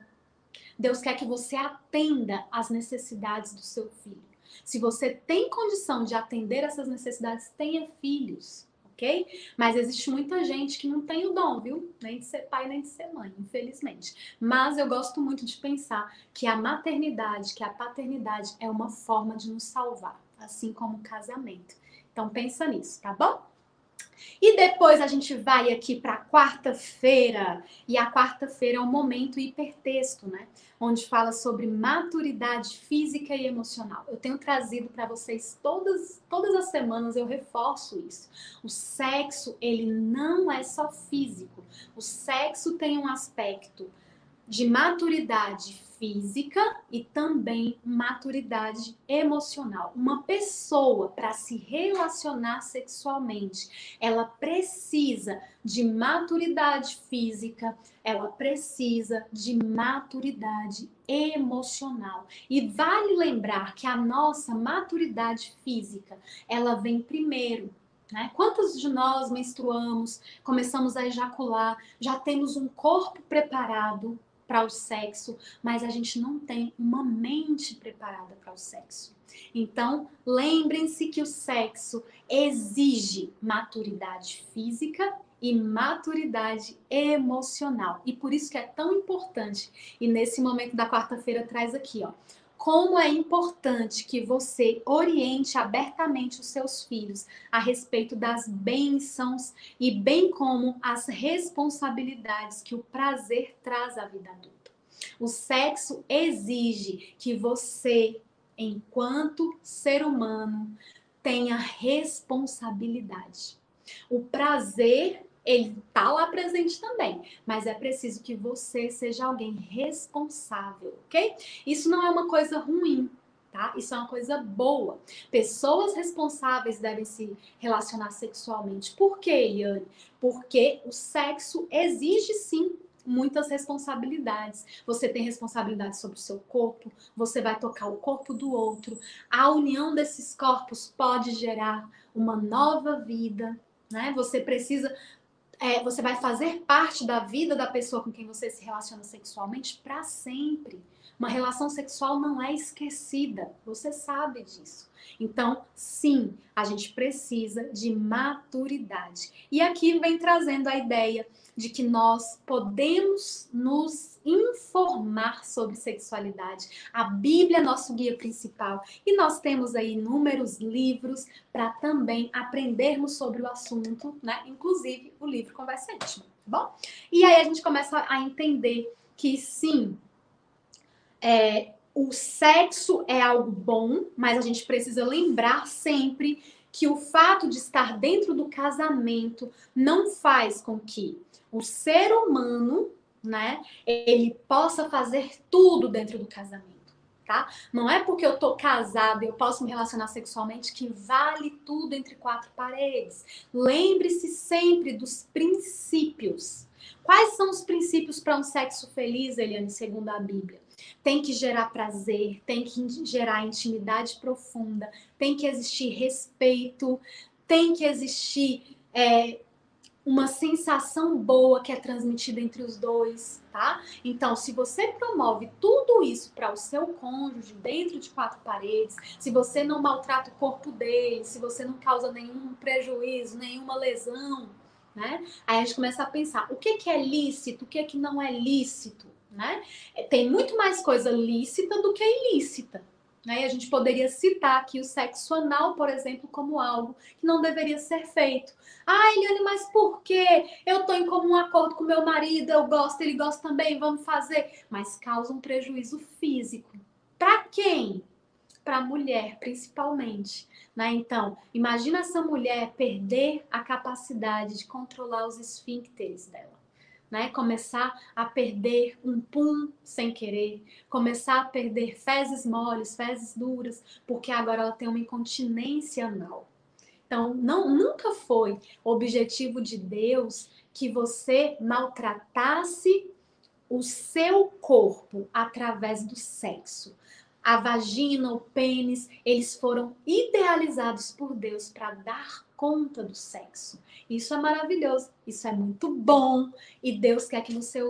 [SPEAKER 2] Deus quer que você atenda às necessidades do seu filho. Se você tem condição de atender essas necessidades, tenha filhos, ok? Mas existe muita gente que não tem o dom, viu? Nem de ser pai, nem de ser mãe, infelizmente. Mas eu gosto muito de pensar que a maternidade, que a paternidade é uma forma de nos salvar, assim como o casamento. Então pensa nisso, tá bom? E depois a gente vai aqui para quarta-feira, e a quarta-feira é um momento hipertexto, né? Onde fala sobre maturidade física e emocional. Eu tenho trazido para vocês todas, todas as semanas, eu reforço isso. O sexo, ele não é só físico. O sexo tem um aspecto de maturidade física e também maturidade emocional. Uma pessoa para se relacionar sexualmente, ela precisa de maturidade física, ela precisa de maturidade emocional. E vale lembrar que a nossa maturidade física, ela vem primeiro. Né? Quantos de nós menstruamos, começamos a ejacular, já temos um corpo preparado para o sexo, mas a gente não tem uma mente preparada para o sexo. Então, lembrem-se que o sexo exige maturidade física e maturidade emocional. E por isso que é tão importante. E nesse momento da quarta-feira traz aqui, ó, como é importante que você oriente abertamente os seus filhos a respeito das bênçãos e bem como as responsabilidades que o prazer traz à vida adulta. O sexo exige que você, enquanto ser humano, tenha responsabilidade. O prazer ele está lá presente também, mas é preciso que você seja alguém responsável, ok? Isso não é uma coisa ruim, tá? Isso é uma coisa boa. Pessoas responsáveis devem se relacionar sexualmente. Por quê, Eliane? Porque o sexo exige sim muitas responsabilidades. Você tem responsabilidade sobre o seu corpo, você vai tocar o corpo do outro. A união desses corpos pode gerar uma nova vida, né? Você precisa é, você vai fazer parte da vida da pessoa com quem você se relaciona sexualmente para sempre. Uma relação sexual não é esquecida, você sabe disso. Então, sim, a gente precisa de maturidade. E aqui vem trazendo a ideia de que nós podemos nos informar sobre sexualidade. A Bíblia é nosso guia principal e nós temos aí inúmeros livros para também aprendermos sobre o assunto, né? Inclusive o livro Conversa Íntima, tá bom? E aí a gente começa a entender que sim, é, o sexo é algo bom, mas a gente precisa lembrar sempre que o fato de estar dentro do casamento não faz com que o ser humano, né, ele possa fazer tudo dentro do casamento. Tá? Não é porque eu tô casada e eu posso me relacionar sexualmente que vale tudo entre quatro paredes. Lembre-se sempre dos princípios. Quais são os princípios para um sexo feliz, Eliane, segundo a Bíblia? Tem que gerar prazer, tem que gerar intimidade profunda, tem que existir respeito, tem que existir é, uma sensação boa que é transmitida entre os dois, tá? Então, se você promove tudo isso para o seu cônjuge dentro de quatro paredes, se você não maltrata o corpo dele, se você não causa nenhum prejuízo, nenhuma lesão, né? Aí a gente começa a pensar, o que, que é lícito, o que, que não é lícito, né? Tem muito mais coisa lícita do que ilícita, né? E a gente poderia citar aqui o sexo anal, por exemplo, como algo que não deveria ser feito. Ah, Eliane, mas por quê? Eu estou em comum acordo com meu marido, eu gosto, ele gosta também, vamos fazer. Mas causa um prejuízo físico. Para quem? Para a mulher, principalmente. Né? Então, imagina essa mulher perder a capacidade de controlar os esfíncteres dela né? Começar a perder um pum sem querer, começar a perder fezes moles, fezes duras, porque agora ela tem uma incontinência anal. Então, não, nunca foi objetivo de Deus que você maltratasse o seu corpo através do sexo. A vagina, o pênis, eles foram idealizados por Deus para dar conta do sexo. Isso é maravilhoso, isso é muito bom e Deus quer que você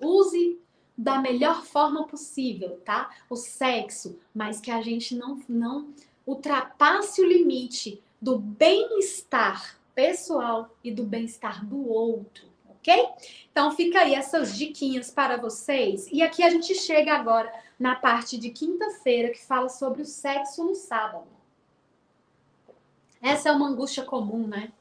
[SPEAKER 2] use da melhor forma possível, tá? O sexo, mas que a gente não, não ultrapasse o limite do bem-estar pessoal e do bem-estar do outro, ok? Então fica aí essas diquinhas para vocês. E aqui a gente chega agora na parte de quinta-feira que fala sobre o sexo no sábado. Essa é uma angústia comum, né?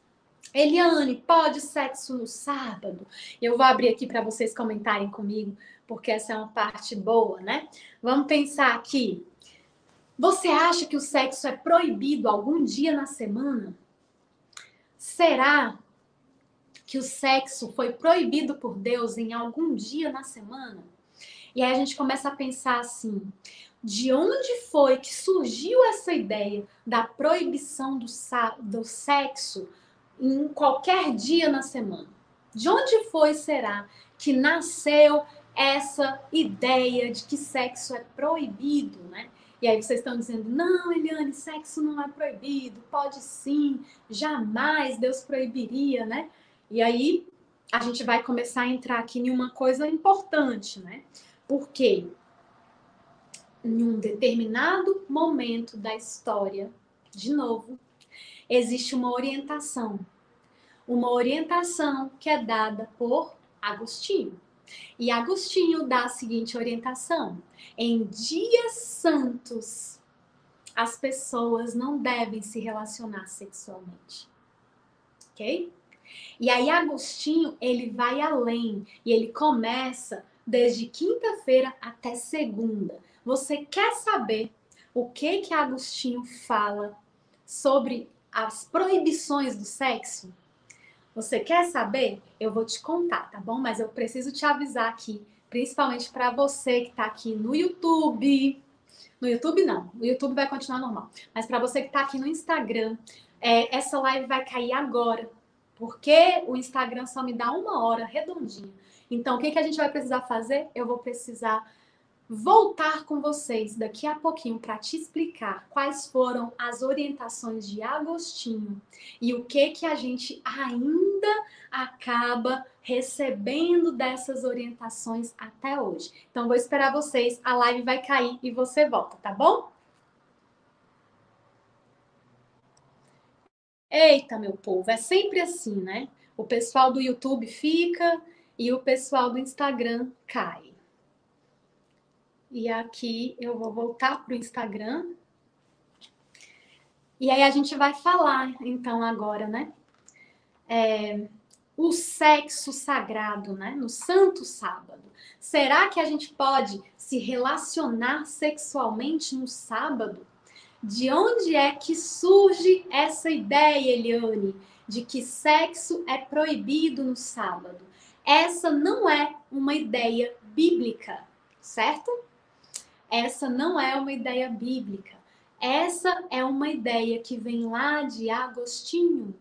[SPEAKER 2] Eliane, pode sexo no sábado? Eu vou abrir aqui para vocês comentarem comigo, porque essa é uma parte boa, né? Vamos pensar aqui. Você acha que o sexo é proibido algum dia na semana? Será que o sexo foi proibido por Deus em algum dia na semana? E aí a gente começa a pensar assim: de onde foi que surgiu essa ideia da proibição do, do sexo em qualquer dia na semana? De onde foi, será, que nasceu essa ideia de que sexo é proibido, né? E aí vocês estão dizendo, não, Eliane, sexo não é proibido, pode sim, jamais Deus proibiria, né? E aí a gente vai começar a entrar aqui em uma coisa importante, né? Porque em um determinado momento da história, de novo, existe uma orientação. Uma orientação que é dada por Agostinho. E Agostinho dá a seguinte orientação: em dias santos, as pessoas não devem se relacionar sexualmente. Ok? E aí Agostinho, ele vai além e ele começa desde quinta-feira até segunda. Você quer saber o que que Agostinho fala sobre as proibições do sexo? Você quer saber? Eu vou te contar, tá bom? Mas eu preciso te avisar aqui, principalmente para você que está aqui no YouTube. No YouTube não, o YouTube vai continuar normal. Mas para você que está aqui no Instagram, é, essa live vai cair agora, porque o Instagram só me dá uma hora redondinha. Então, o que, que a gente vai precisar fazer? Eu vou precisar voltar com vocês daqui a pouquinho para te explicar quais foram as orientações de Agostinho e o que que a gente ainda acaba recebendo dessas orientações até hoje. Então vou esperar vocês, a live vai cair e você volta, tá bom? Eita, meu povo, é sempre assim, né? O pessoal do YouTube fica e o pessoal do Instagram cai. E aqui eu vou voltar para o Instagram. E aí a gente vai falar, então, agora, né? É, o sexo sagrado, né? No Santo Sábado. Será que a gente pode se relacionar sexualmente no sábado? De onde é que surge essa ideia, Eliane, de que sexo é proibido no sábado? Essa não é uma ideia bíblica, certo? Essa não é uma ideia bíblica. Essa é uma ideia que vem lá de Agostinho.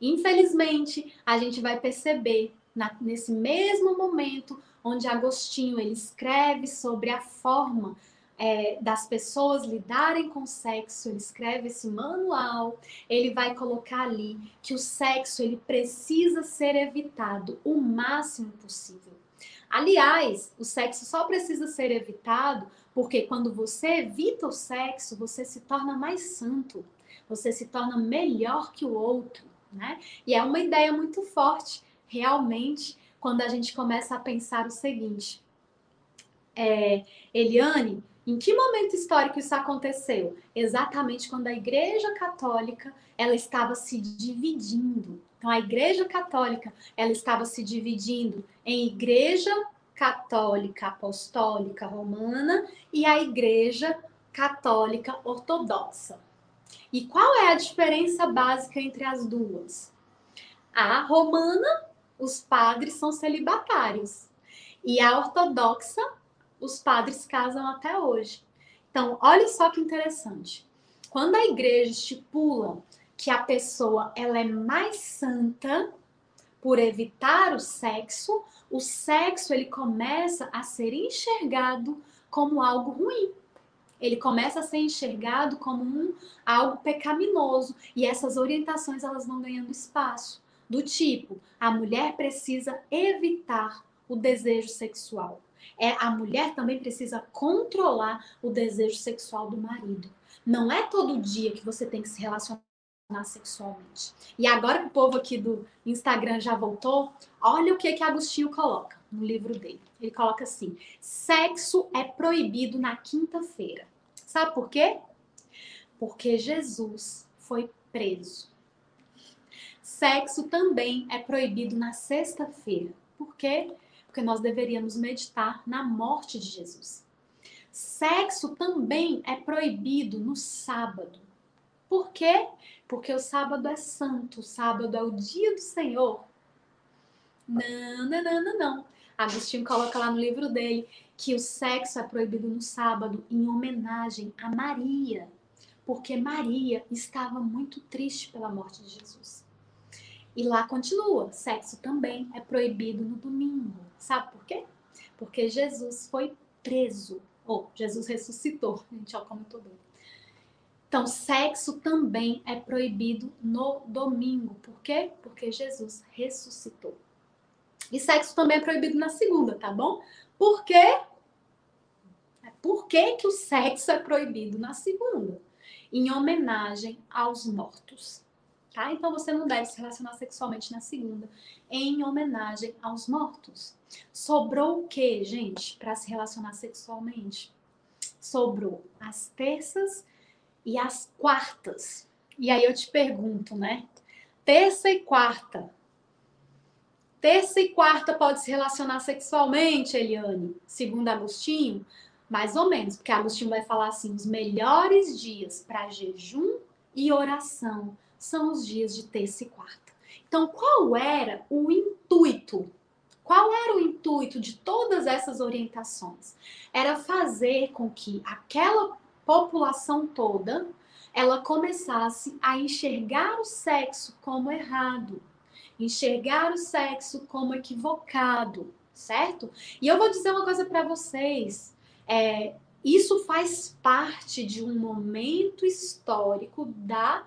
[SPEAKER 2] Infelizmente, a gente vai perceber na, nesse mesmo momento onde Agostinho ele escreve sobre a forma é, das pessoas lidarem com o sexo, ele escreve esse manual, ele vai colocar ali que o sexo ele precisa ser evitado o máximo possível. Aliás, o sexo só precisa ser evitado porque quando você evita o sexo, você se torna mais santo, você se torna melhor que o outro, né? E é uma ideia muito forte, realmente, quando a gente começa a pensar o seguinte: é, Eliane, em que momento histórico isso aconteceu? Exatamente quando a Igreja Católica ela estava se dividindo. Então, a Igreja Católica ela estava se dividindo em Igreja Católica Apostólica Romana e a Igreja Católica Ortodoxa. E qual é a diferença básica entre as duas? A romana, os padres são celibatários. E a ortodoxa, os padres casam até hoje. Então, olha só que interessante. Quando a igreja estipula que a pessoa ela é mais santa por evitar o sexo, o sexo ele começa a ser enxergado como algo ruim. Ele começa a ser enxergado como um algo pecaminoso e essas orientações elas vão ganhando espaço, do tipo, a mulher precisa evitar o desejo sexual. É, a mulher também precisa controlar o desejo sexual do marido. Não é todo dia que você tem que se relacionar sexualmente. E agora que o povo aqui do Instagram já voltou, olha o que que Agostinho coloca no livro dele. Ele coloca assim: sexo é proibido na quinta-feira. Sabe por quê? Porque Jesus foi preso. Sexo também é proibido na sexta-feira. Por quê? Nós deveríamos meditar na morte de Jesus. Sexo também é proibido no sábado. Por quê? Porque o sábado é santo, o sábado é o dia do Senhor. Não, não, não, não, não. Agostinho coloca lá no livro dele que o sexo é proibido no sábado em homenagem a Maria, porque Maria estava muito triste pela morte de Jesus. E lá continua: sexo também é proibido no domingo. Sabe por quê? Porque Jesus foi preso. Ou Jesus ressuscitou. *laughs* Gente, ó, como eu tô doida. Então, sexo também é proibido no domingo. Por quê? Porque Jesus ressuscitou. E sexo também é proibido na segunda, tá bom? Por quê? Por que, que o sexo é proibido na segunda? Em homenagem aos mortos. Tá? Então você não deve se relacionar sexualmente na segunda, em homenagem aos mortos. Sobrou o que, gente, para se relacionar sexualmente? Sobrou as terças e as quartas. E aí eu te pergunto, né? Terça e quarta. Terça e quarta pode se relacionar sexualmente, Eliane, segundo Agostinho? Mais ou menos, porque Agostinho vai falar assim: os melhores dias para jejum e oração são os dias de terça e quarta. Então, qual era o intuito? Qual era o intuito de todas essas orientações? Era fazer com que aquela população toda ela começasse a enxergar o sexo como errado, enxergar o sexo como equivocado, certo? E eu vou dizer uma coisa para vocês: é, isso faz parte de um momento histórico da,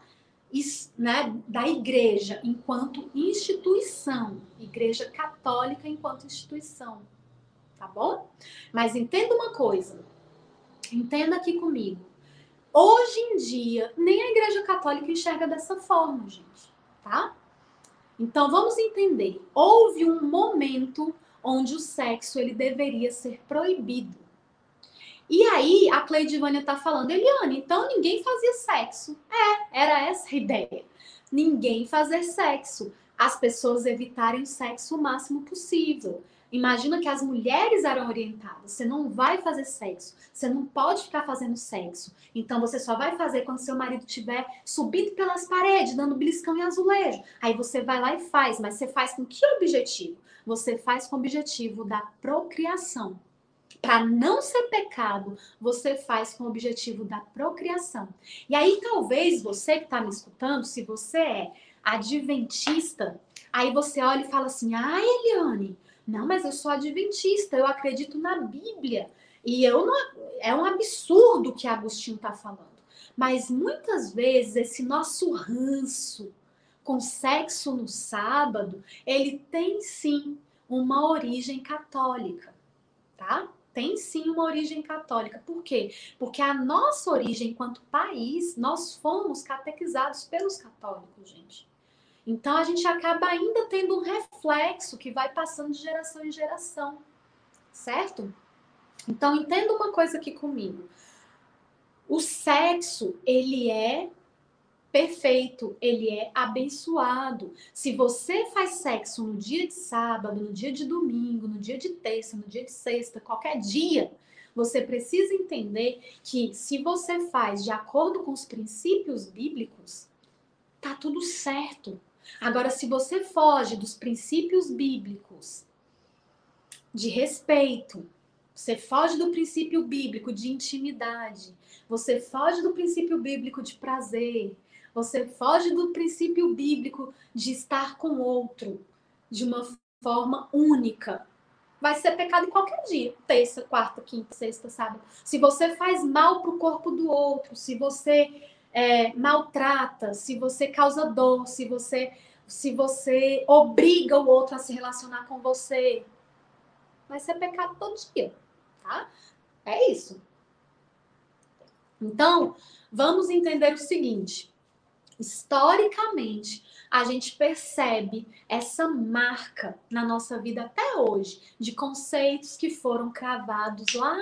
[SPEAKER 2] né, da igreja enquanto instituição, igreja católica enquanto instituição, tá bom? Mas entenda uma coisa, entenda aqui comigo. Hoje em dia, nem a Igreja Católica enxerga dessa forma, gente, tá? Então vamos entender. Houve um momento onde o sexo ele deveria ser proibido. E aí a Cleidivânia tá falando, Eliane, então ninguém fazia sexo. É, era essa a ideia. Ninguém fazer sexo. As pessoas evitarem o sexo o máximo possível. Imagina que as mulheres eram orientadas. Você não vai fazer sexo. Você não pode ficar fazendo sexo. Então você só vai fazer quando seu marido estiver subindo pelas paredes, dando beliscão em azulejo. Aí você vai lá e faz. Mas você faz com que objetivo? Você faz com o objetivo da procriação. Para não ser pecado, você faz com o objetivo da procriação. E aí, talvez você que está me escutando, se você é adventista, aí você olha e fala assim: ah, Eliane não, mas eu sou adventista, eu acredito na Bíblia. E eu não, é um absurdo o que Agostinho está falando. Mas muitas vezes esse nosso ranço com sexo no sábado, ele tem sim uma origem católica, tá? Tem sim uma origem católica. Por quê? Porque a nossa origem enquanto país, nós fomos catequizados pelos católicos, gente. Então a gente acaba ainda tendo um reflexo que vai passando de geração em geração, certo? Então entenda uma coisa aqui comigo. O sexo, ele é perfeito, ele é abençoado. Se você faz sexo no dia de sábado, no dia de domingo, no dia de terça, no dia de sexta, qualquer dia, você precisa entender que se você faz de acordo com os princípios bíblicos, tá tudo certo. Agora, se você foge dos princípios bíblicos de respeito, você foge do princípio bíblico de intimidade, você foge do princípio bíblico de prazer, você foge do princípio bíblico de estar com outro de uma forma única. Vai ser pecado em qualquer dia, terça, quarta, quinta, sexta, sábado. Se você faz mal para o corpo do outro, se você é, maltrata, se você causa dor, se você, se você obriga o outro a se relacionar com você, vai ser pecado todo dia, tá? É isso. Então, vamos entender o seguinte: historicamente, a gente percebe essa marca na nossa vida até hoje de conceitos que foram cravados lá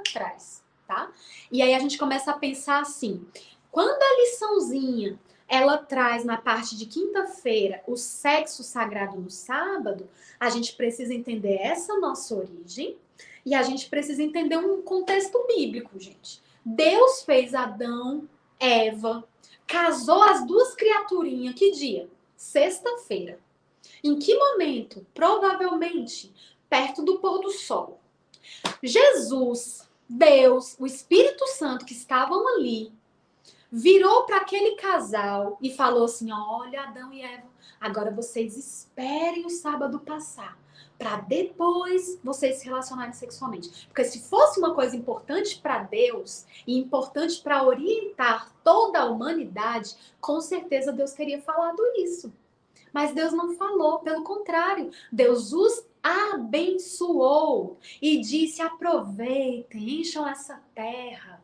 [SPEAKER 2] atrás, tá? E aí a gente começa a pensar assim: quando a liçãozinha ela traz na parte de quinta-feira o sexo sagrado no sábado, a gente precisa entender essa nossa origem e a gente precisa entender um contexto bíblico, gente. Deus fez Adão, Eva, casou as duas criaturinhas, que dia? Sexta-feira. Em que momento? Provavelmente perto do pôr do sol. Jesus, Deus, o Espírito Santo que estavam ali, virou para aquele casal e falou assim: Olha, Adão e Eva, agora vocês esperem o sábado passar para depois vocês se relacionarem sexualmente. Porque se fosse uma coisa importante para Deus e importante para orientar toda a humanidade, com certeza Deus teria falado isso. Mas Deus não falou, pelo contrário, Deus os abençoou e disse: aproveitem, encham essa terra.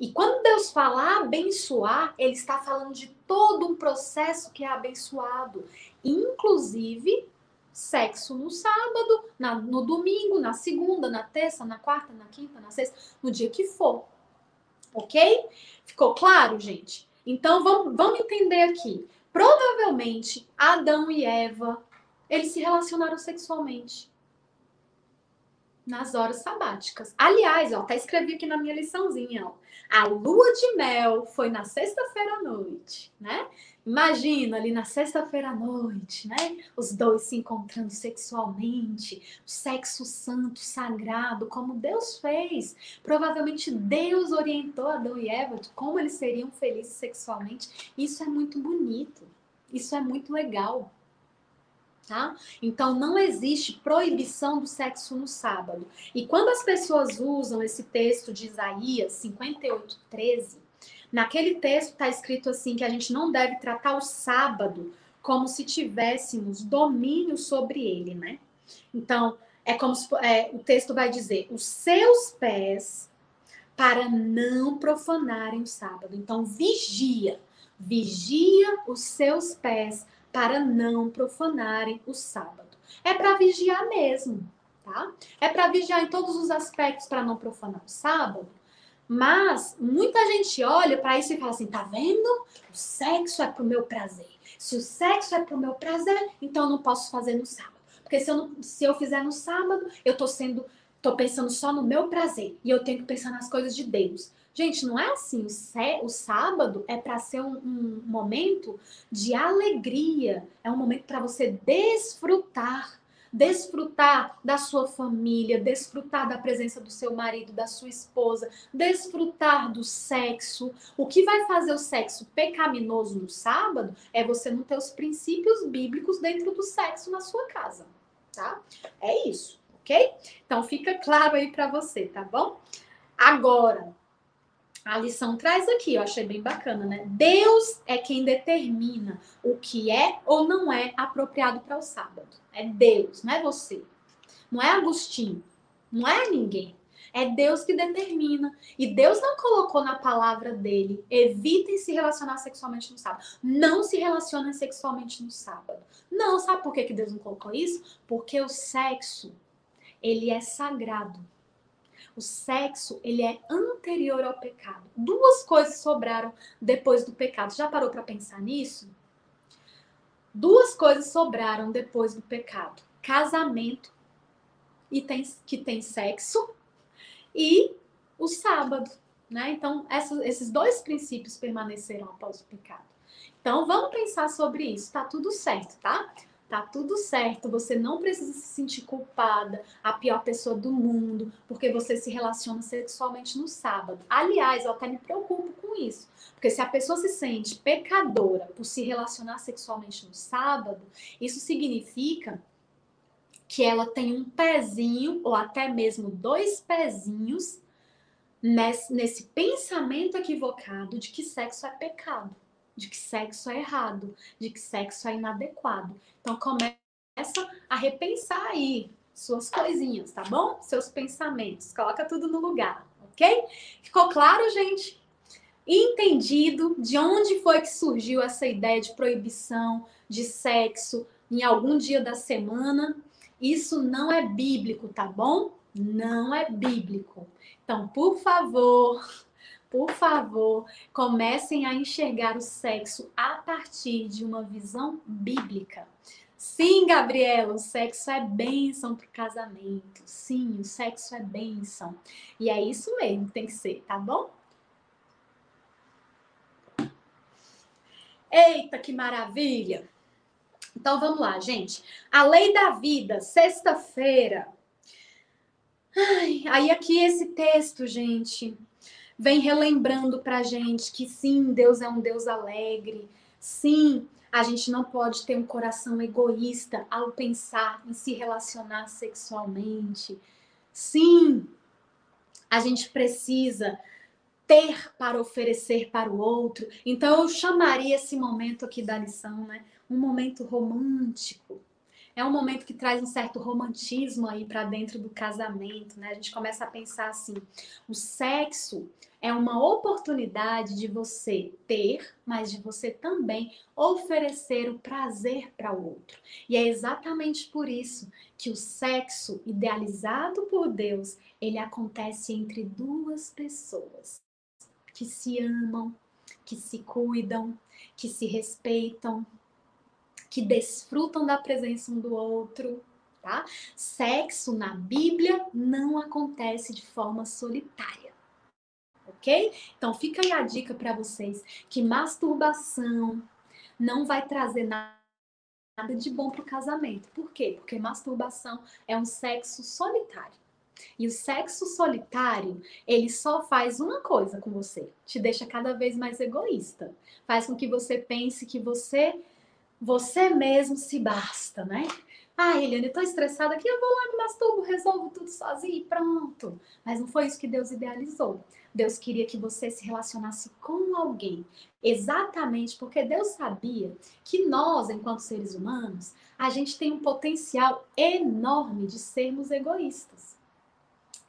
[SPEAKER 2] E quando Deus fala abençoar, ele está falando de todo um processo que é abençoado, inclusive sexo no sábado, na, no domingo, na segunda, na terça, na quarta, na quinta, na sexta, no dia que for. Ok? Ficou claro, gente? Então vamos, vamos entender aqui. Provavelmente Adão e Eva eles se relacionaram sexualmente nas horas sabáticas. Aliás, ó, até escrevi aqui na minha liçãozinha, ó. A lua de mel foi na sexta-feira à noite, né? Imagina ali na sexta-feira à noite, né? Os dois se encontrando sexualmente, sexo santo, sagrado, como Deus fez. Provavelmente Deus orientou Adão e Eva de como eles seriam felizes sexualmente. Isso é muito bonito. Isso é muito legal. Tá? Então não existe proibição do sexo no sábado. E quando as pessoas usam esse texto de Isaías 58, 13, naquele texto está escrito assim que a gente não deve tratar o sábado como se tivéssemos domínio sobre ele, né? Então, é como se, é, o texto vai dizer: os seus pés para não profanarem o sábado. Então, vigia, vigia os seus pés para não profanarem o sábado. É para vigiar mesmo, tá? É para vigiar em todos os aspectos para não profanar o sábado. Mas muita gente olha para isso e fala assim: tá vendo? O sexo é pro meu prazer. Se o sexo é pro meu prazer, então eu não posso fazer no sábado. Porque se eu, não, se eu fizer no sábado, eu tô sendo, tô pensando só no meu prazer e eu tenho que pensar nas coisas de Deus. Gente, não é assim. O sábado é para ser um, um, momento de alegria, é um momento para você desfrutar. Desfrutar da sua família, desfrutar da presença do seu marido, da sua esposa, desfrutar do sexo. O que vai fazer o sexo pecaminoso no sábado é você não ter os princípios bíblicos dentro do sexo na sua casa, tá? É isso, ok? Então fica claro aí para você, tá bom? Agora, a lição traz aqui, eu achei bem bacana, né? Deus é quem determina o que é ou não é apropriado para o sábado. É Deus, não é você. Não é Agostinho, não é ninguém. É Deus que determina. E Deus não colocou na palavra dele: evitem se relacionar sexualmente no sábado. Não se relacionem sexualmente no sábado. Não, sabe por que Deus não colocou isso? Porque o sexo, ele é sagrado. O sexo, ele é anterior ao pecado. Duas coisas sobraram depois do pecado. Já parou para pensar nisso? Duas coisas sobraram depois do pecado: casamento e tem, que tem sexo e o sábado, né? Então, essa, esses dois princípios permaneceram após o pecado. Então, vamos pensar sobre isso. Tá tudo certo, tá? Tá tudo certo, você não precisa se sentir culpada, a pior pessoa do mundo, porque você se relaciona sexualmente no sábado. Aliás, eu até me preocupo com isso, porque se a pessoa se sente pecadora por se relacionar sexualmente no sábado, isso significa que ela tem um pezinho, ou até mesmo dois pezinhos, nesse, pensamento equivocado de que sexo é pecado de que sexo é errado, de que sexo é inadequado. Então começa a repensar aí suas coisinhas, tá bom? Seus pensamentos, coloca tudo no lugar, ok? Ficou claro, gente? Entendido de onde foi que surgiu essa ideia de proibição de sexo em algum dia da semana? Isso não é bíblico, tá bom? Não é bíblico. Então, por favor, por favor, comecem a enxergar o sexo a partir de uma visão bíblica. Sim, Gabriela, o sexo é bênção para o casamento. Sim, o sexo é bênção. E é isso mesmo tem que ser, tá bom? Eita, que maravilha! Então vamos lá, gente. A lei da vida, sexta-feira. Aí aqui esse texto, gente, vem relembrando para gente que sim, Deus é um Deus alegre, sim, a gente não pode ter um coração egoísta ao pensar em se relacionar sexualmente. Sim, a gente precisa ter para oferecer para o outro. Então eu chamaria esse momento aqui da lição, né? um momento romântico. É um momento que traz um certo romantismo aí para dentro do casamento, né? A gente começa a pensar assim: o sexo é uma oportunidade de você ter, mas de você também oferecer o prazer para o outro. E é exatamente por isso que o sexo idealizado por Deus, ele acontece entre duas pessoas que se amam, que se cuidam, que se respeitam, que desfrutam da presença um do outro, tá? Sexo na Bíblia não acontece de forma solitária. OK? Então fica aí a dica para vocês que masturbação não vai trazer nada de bom para o casamento. Por quê? Porque masturbação é um sexo solitário. E o sexo solitário, ele só faz uma coisa com você, te deixa cada vez mais egoísta. Faz com que você pense que você você mesmo se basta, né? Ah, Eliane, tô estressada aqui, eu vou lá, me masturbo, resolvo tudo sozinho e pronto. Mas não foi isso que Deus idealizou. Deus queria que você se relacionasse com alguém. Exatamente porque Deus sabia que nós, enquanto seres humanos, a gente tem um potencial enorme de sermos egoístas.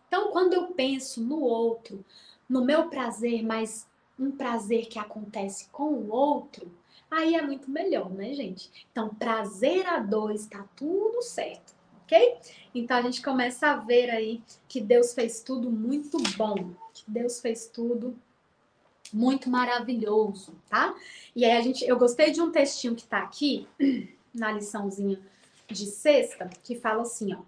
[SPEAKER 2] Então, quando eu penso no outro, no meu prazer, mas um prazer que acontece com o outro, aí é muito melhor, né, gente? Então, prazer a dois, tá tudo certo, ok? Então, a gente começa a ver aí que Deus fez tudo muito bom, que Deus fez tudo muito maravilhoso, tá? E aí a gente, eu gostei de um textinho que tá aqui *clears throat* na liçãozinha de sexta, que fala assim, ó: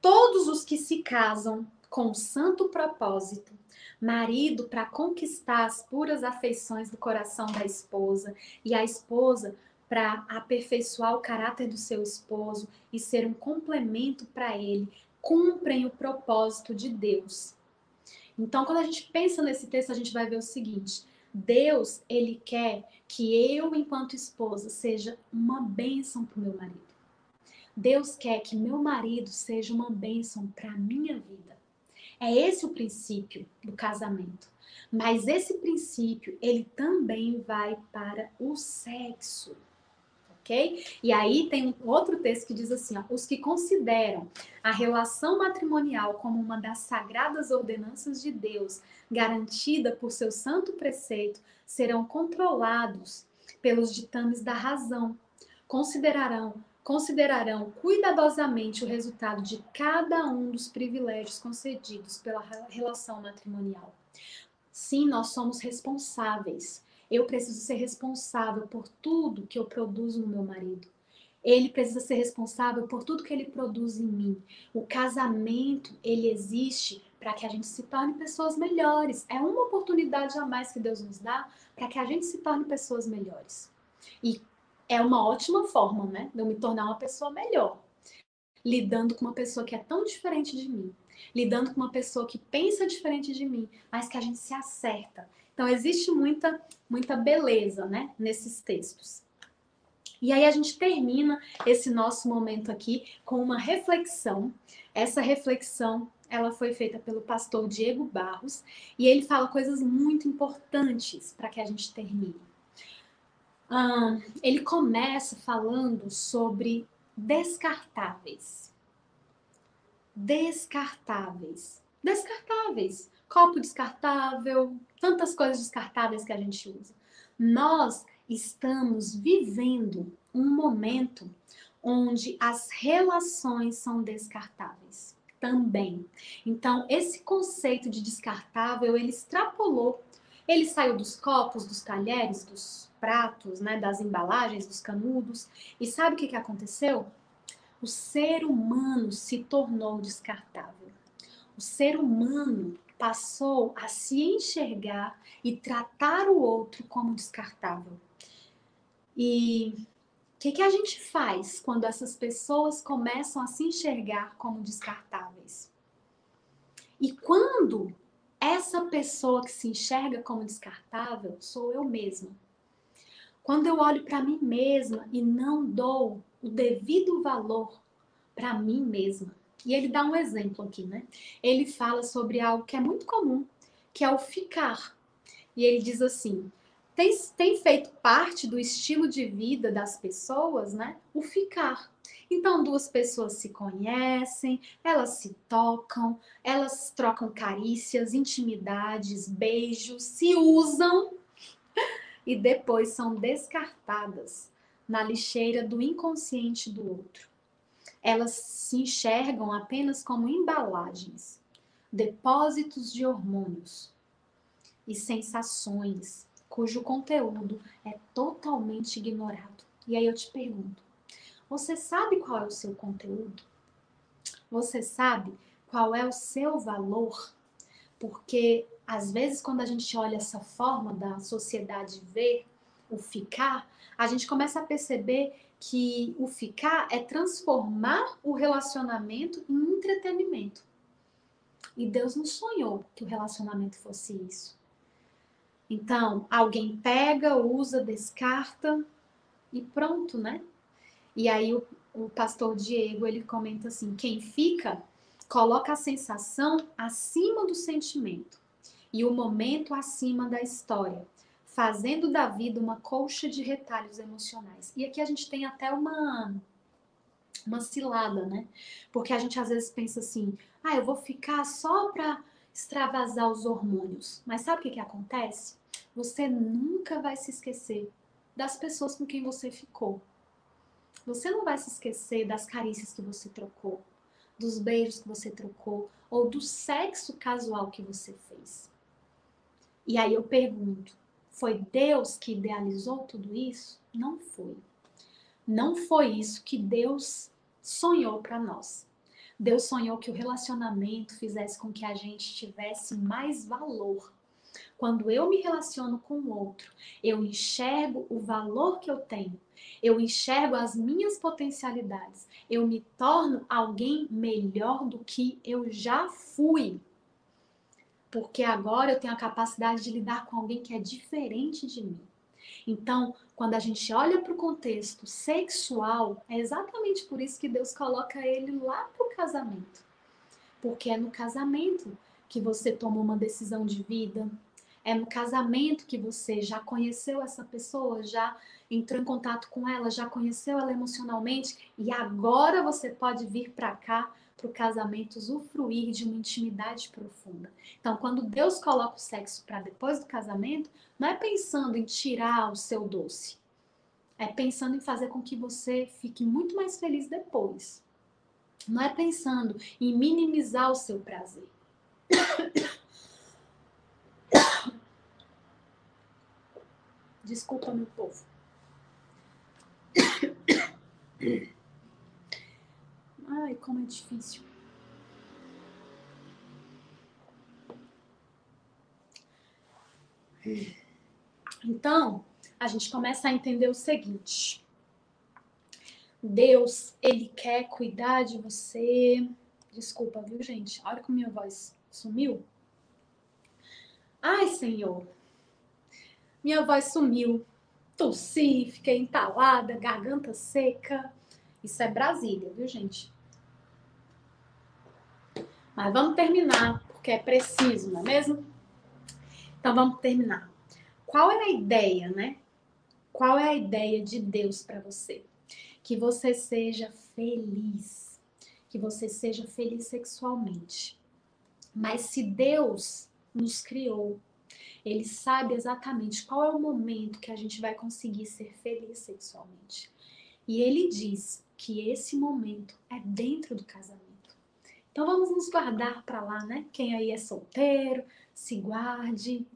[SPEAKER 2] Todos os que se casam com santo propósito marido para conquistar as puras afeições do coração da esposa e a esposa para aperfeiçoar o caráter do seu esposo e ser um complemento para ele, cumprem o propósito de Deus. Então, quando a gente pensa nesse texto, a gente vai ver o seguinte: Deus, ele quer que eu, enquanto esposa, seja uma bênção para o meu marido. Deus quer que meu marido seja uma bênção para a minha vida. É esse o princípio do casamento. Mas esse princípio, ele também vai para o sexo. Ok? E aí tem outro texto que diz assim: ó, os que consideram a relação matrimonial como uma das sagradas ordenanças de Deus, garantida por seu santo preceito, serão controlados pelos ditames da razão. Considerarão considerarão cuidadosamente o resultado de cada um dos privilégios concedidos pela relação matrimonial. Sim, nós somos responsáveis. Eu preciso ser responsável por tudo que eu produzo no meu marido. Ele precisa ser responsável por tudo que ele produz em mim. O casamento, ele existe para que a gente se torne pessoas melhores. É uma oportunidade a mais que Deus nos dá para que a gente se torne pessoas melhores. E é uma ótima forma, né, de eu me tornar uma pessoa melhor. Lidando com uma pessoa que é tão diferente de mim, lidando com uma pessoa que pensa diferente de mim, mas que a gente se acerta. Então existe muita muita beleza, né, nesses textos. E aí a gente termina esse nosso momento aqui com uma reflexão. Essa reflexão ela foi feita pelo pastor Diego Barros e ele fala coisas muito importantes para que a gente termine ele começa falando sobre descartáveis. Descartáveis. Descartáveis. Copo descartável, tantas coisas descartáveis que a gente usa. Nós estamos vivendo um momento onde as relações são descartáveis também. Então, esse conceito de descartável, ele extrapolou. Ele saiu dos copos, dos talheres, dos pratos, né, das embalagens, dos canudos. E sabe o que, que aconteceu? O ser humano se tornou descartável. O ser humano passou a se enxergar e tratar o outro como descartável. E o que, que a gente faz quando essas pessoas começam a se enxergar como descartáveis? E quando essa pessoa que se enxerga como descartável sou eu mesma. Quando eu olho para mim mesma e não dou o devido valor para mim mesma. E ele dá um exemplo aqui, né? Ele fala sobre algo que é muito comum, que é o ficar. E ele diz assim: tem, tem feito parte do estilo de vida das pessoas, né? O ficar. Então, duas pessoas se conhecem, elas se tocam, elas trocam carícias, intimidades, beijos, se usam *laughs* e depois são descartadas na lixeira do inconsciente do outro. Elas se enxergam apenas como embalagens, depósitos de hormônios e sensações cujo conteúdo é totalmente ignorado. E aí eu te pergunto: você sabe qual é o seu conteúdo? Você sabe qual é o seu valor? Porque às vezes quando a gente olha essa forma da sociedade ver o ficar, a gente começa a perceber que o ficar é transformar o relacionamento em entretenimento. E Deus não sonhou que o relacionamento fosse isso. Então, alguém pega, usa, descarta e pronto, né? E aí o, o pastor Diego, ele comenta assim, quem fica coloca a sensação acima do sentimento e o momento acima da história, fazendo da vida uma colcha de retalhos emocionais. E aqui a gente tem até uma uma cilada, né? Porque a gente às vezes pensa assim: "Ah, eu vou ficar só para extravasar os hormônios". Mas sabe o que que acontece? Você nunca vai se esquecer das pessoas com quem você ficou. Você não vai se esquecer das carícias que você trocou, dos beijos que você trocou ou do sexo casual que você fez. E aí eu pergunto: foi Deus que idealizou tudo isso? Não foi. Não foi isso que Deus sonhou para nós. Deus sonhou que o relacionamento fizesse com que a gente tivesse mais valor quando eu me relaciono com o outro, eu enxergo o valor que eu tenho, eu enxergo as minhas potencialidades, eu me torno alguém melhor do que eu já fui. Porque agora eu tenho a capacidade de lidar com alguém que é diferente de mim. Então, quando a gente olha para o contexto sexual, é exatamente por isso que Deus coloca ele lá para o casamento. Porque é no casamento que você toma uma decisão de vida, é no casamento que você já conheceu essa pessoa, já entrou em contato com ela, já conheceu ela emocionalmente e agora você pode vir para cá para o casamento usufruir de uma intimidade profunda. Então, quando Deus coloca o sexo para depois do casamento, não é pensando em tirar o seu doce. É pensando em fazer com que você fique muito mais feliz depois. Não é pensando em minimizar o seu prazer. *coughs* Desculpa, meu povo. Ai, como é difícil. Então, a gente começa a entender o seguinte. Deus, ele quer cuidar de você. Desculpa, viu, gente? Olha como minha voz sumiu. Ai, Senhor, minha voz sumiu. Tossi, fiquei entalada, garganta seca. Isso é Brasília, viu, gente? Mas vamos terminar, porque é preciso, não é mesmo? Então vamos terminar. Qual é a ideia, né? Qual é a ideia de Deus para você? Que você seja feliz. Que você seja feliz sexualmente. Mas se Deus nos criou ele sabe exatamente qual é o momento que a gente vai conseguir ser feliz sexualmente. E ele diz que esse momento é dentro do casamento. Então vamos nos guardar para lá, né? Quem aí é solteiro, se guarde.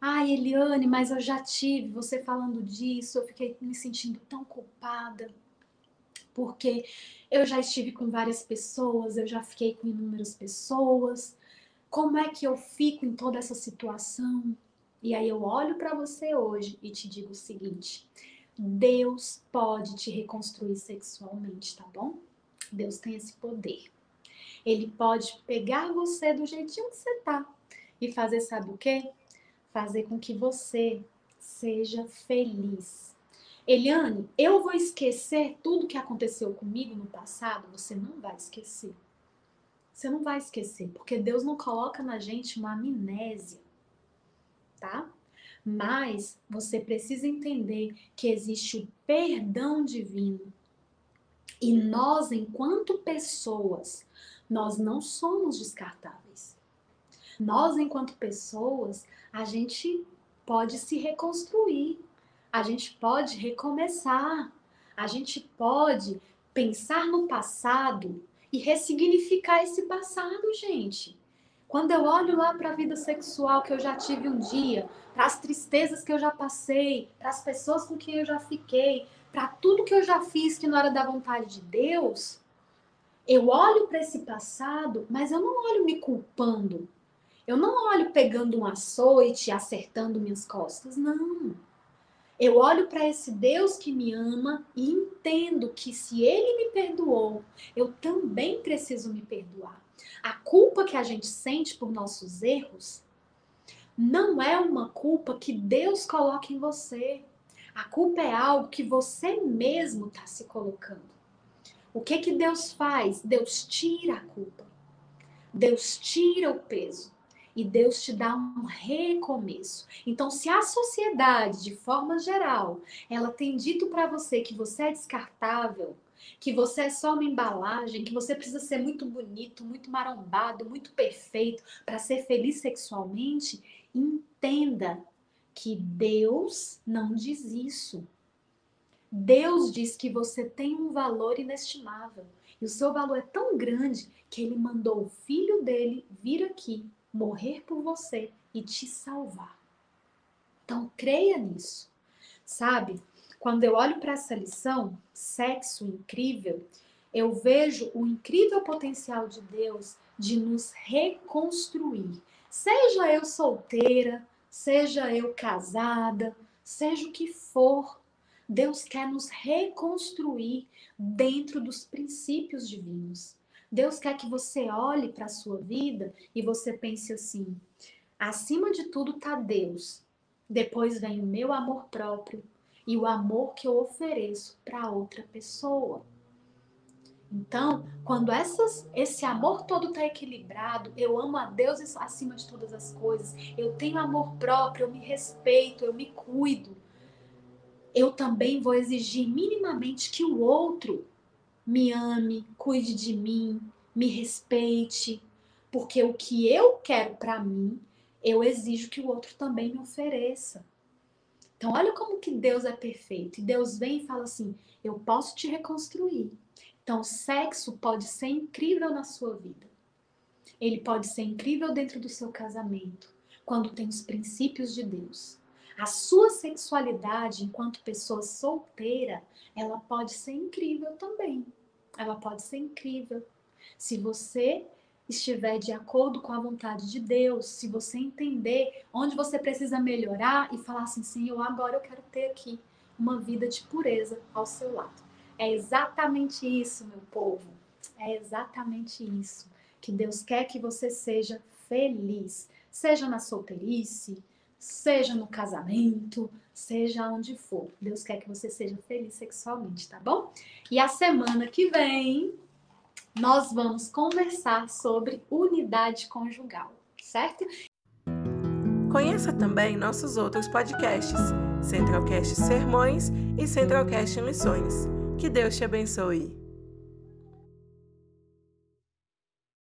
[SPEAKER 2] Ai, Eliane, mas eu já tive você falando disso, eu fiquei me sentindo tão culpada. Porque eu já estive com várias pessoas, eu já fiquei com inúmeras pessoas. Como é que eu fico em toda essa situação? E aí eu olho para você hoje e te digo o seguinte: Deus pode te reconstruir sexualmente, tá bom? Deus tem esse poder. Ele pode pegar você do jeitinho que você tá e fazer, sabe o quê? Fazer com que você seja feliz. Eliane, eu vou esquecer tudo que aconteceu comigo no passado? Você não vai esquecer. Você não vai esquecer, porque Deus não coloca na gente uma amnésia tá? Mas você precisa entender que existe o perdão divino. E nós, enquanto pessoas, nós não somos descartáveis. Nós, enquanto pessoas, a gente pode se reconstruir, a gente pode recomeçar, a gente pode pensar no passado e ressignificar esse passado, gente. Quando eu olho lá para a vida sexual que eu já tive um dia, para as tristezas que eu já passei, para as pessoas com quem eu já fiquei, para tudo que eu já fiz que não era da vontade de Deus, eu olho para esse passado, mas eu não olho me culpando. Eu não olho pegando um açoite e acertando minhas costas, não. Eu olho para esse Deus que me ama e entendo que se ele me perdoou, eu também preciso me perdoar. A culpa que a gente sente por nossos erros não é uma culpa que Deus coloca em você. A culpa é algo que você mesmo está se colocando. O que que Deus faz? Deus tira a culpa. Deus tira o peso e Deus te dá um recomeço. Então, se a sociedade, de forma geral, ela tem dito para você que você é descartável, que você é só uma embalagem, que você precisa ser muito bonito, muito marombado, muito perfeito para ser feliz sexualmente, entenda que Deus não diz isso. Deus diz que você tem um valor inestimável. E o seu valor é tão grande que ele mandou o filho dele vir aqui morrer por você e te salvar. Então, creia nisso. Sabe, quando eu olho para essa lição, sexo incrível, eu vejo o incrível potencial de Deus de nos reconstruir. Seja eu solteira, seja eu casada, seja o que for, Deus quer nos reconstruir dentro dos princípios divinos. Deus quer que você olhe para a sua vida e você pense assim: acima de tudo está Deus. Depois vem o meu amor próprio e o amor que eu ofereço para outra pessoa. Então, quando essas, esse amor todo está equilibrado, eu amo a Deus acima de todas as coisas, eu tenho amor próprio, eu me respeito, eu me cuido, eu também vou exigir minimamente que o outro me ame, cuide de mim, me respeite, porque o que eu quero para mim, eu exijo que o outro também me ofereça. Então, olha como que Deus é perfeito. E Deus vem e fala assim: eu posso te reconstruir. Então, sexo pode ser incrível na sua vida. Ele pode ser incrível dentro do seu casamento, quando tem os princípios de Deus. A sua sexualidade enquanto pessoa solteira, ela pode ser incrível também. Ela pode ser incrível. Se você estiver de acordo com a vontade de Deus, se você entender onde você precisa melhorar e falar assim, Senhor, agora eu quero ter aqui uma vida de pureza ao seu lado. É exatamente isso, meu povo. É exatamente isso que Deus quer que você seja feliz, seja na solteirice, seja no casamento, seja onde for. Deus quer que você seja feliz sexualmente, tá bom? E a semana que vem nós vamos conversar sobre unidade conjugal, certo?
[SPEAKER 1] Conheça também nossos outros podcasts, Centralcast Sermões e Centralcast Missões. Que Deus te abençoe.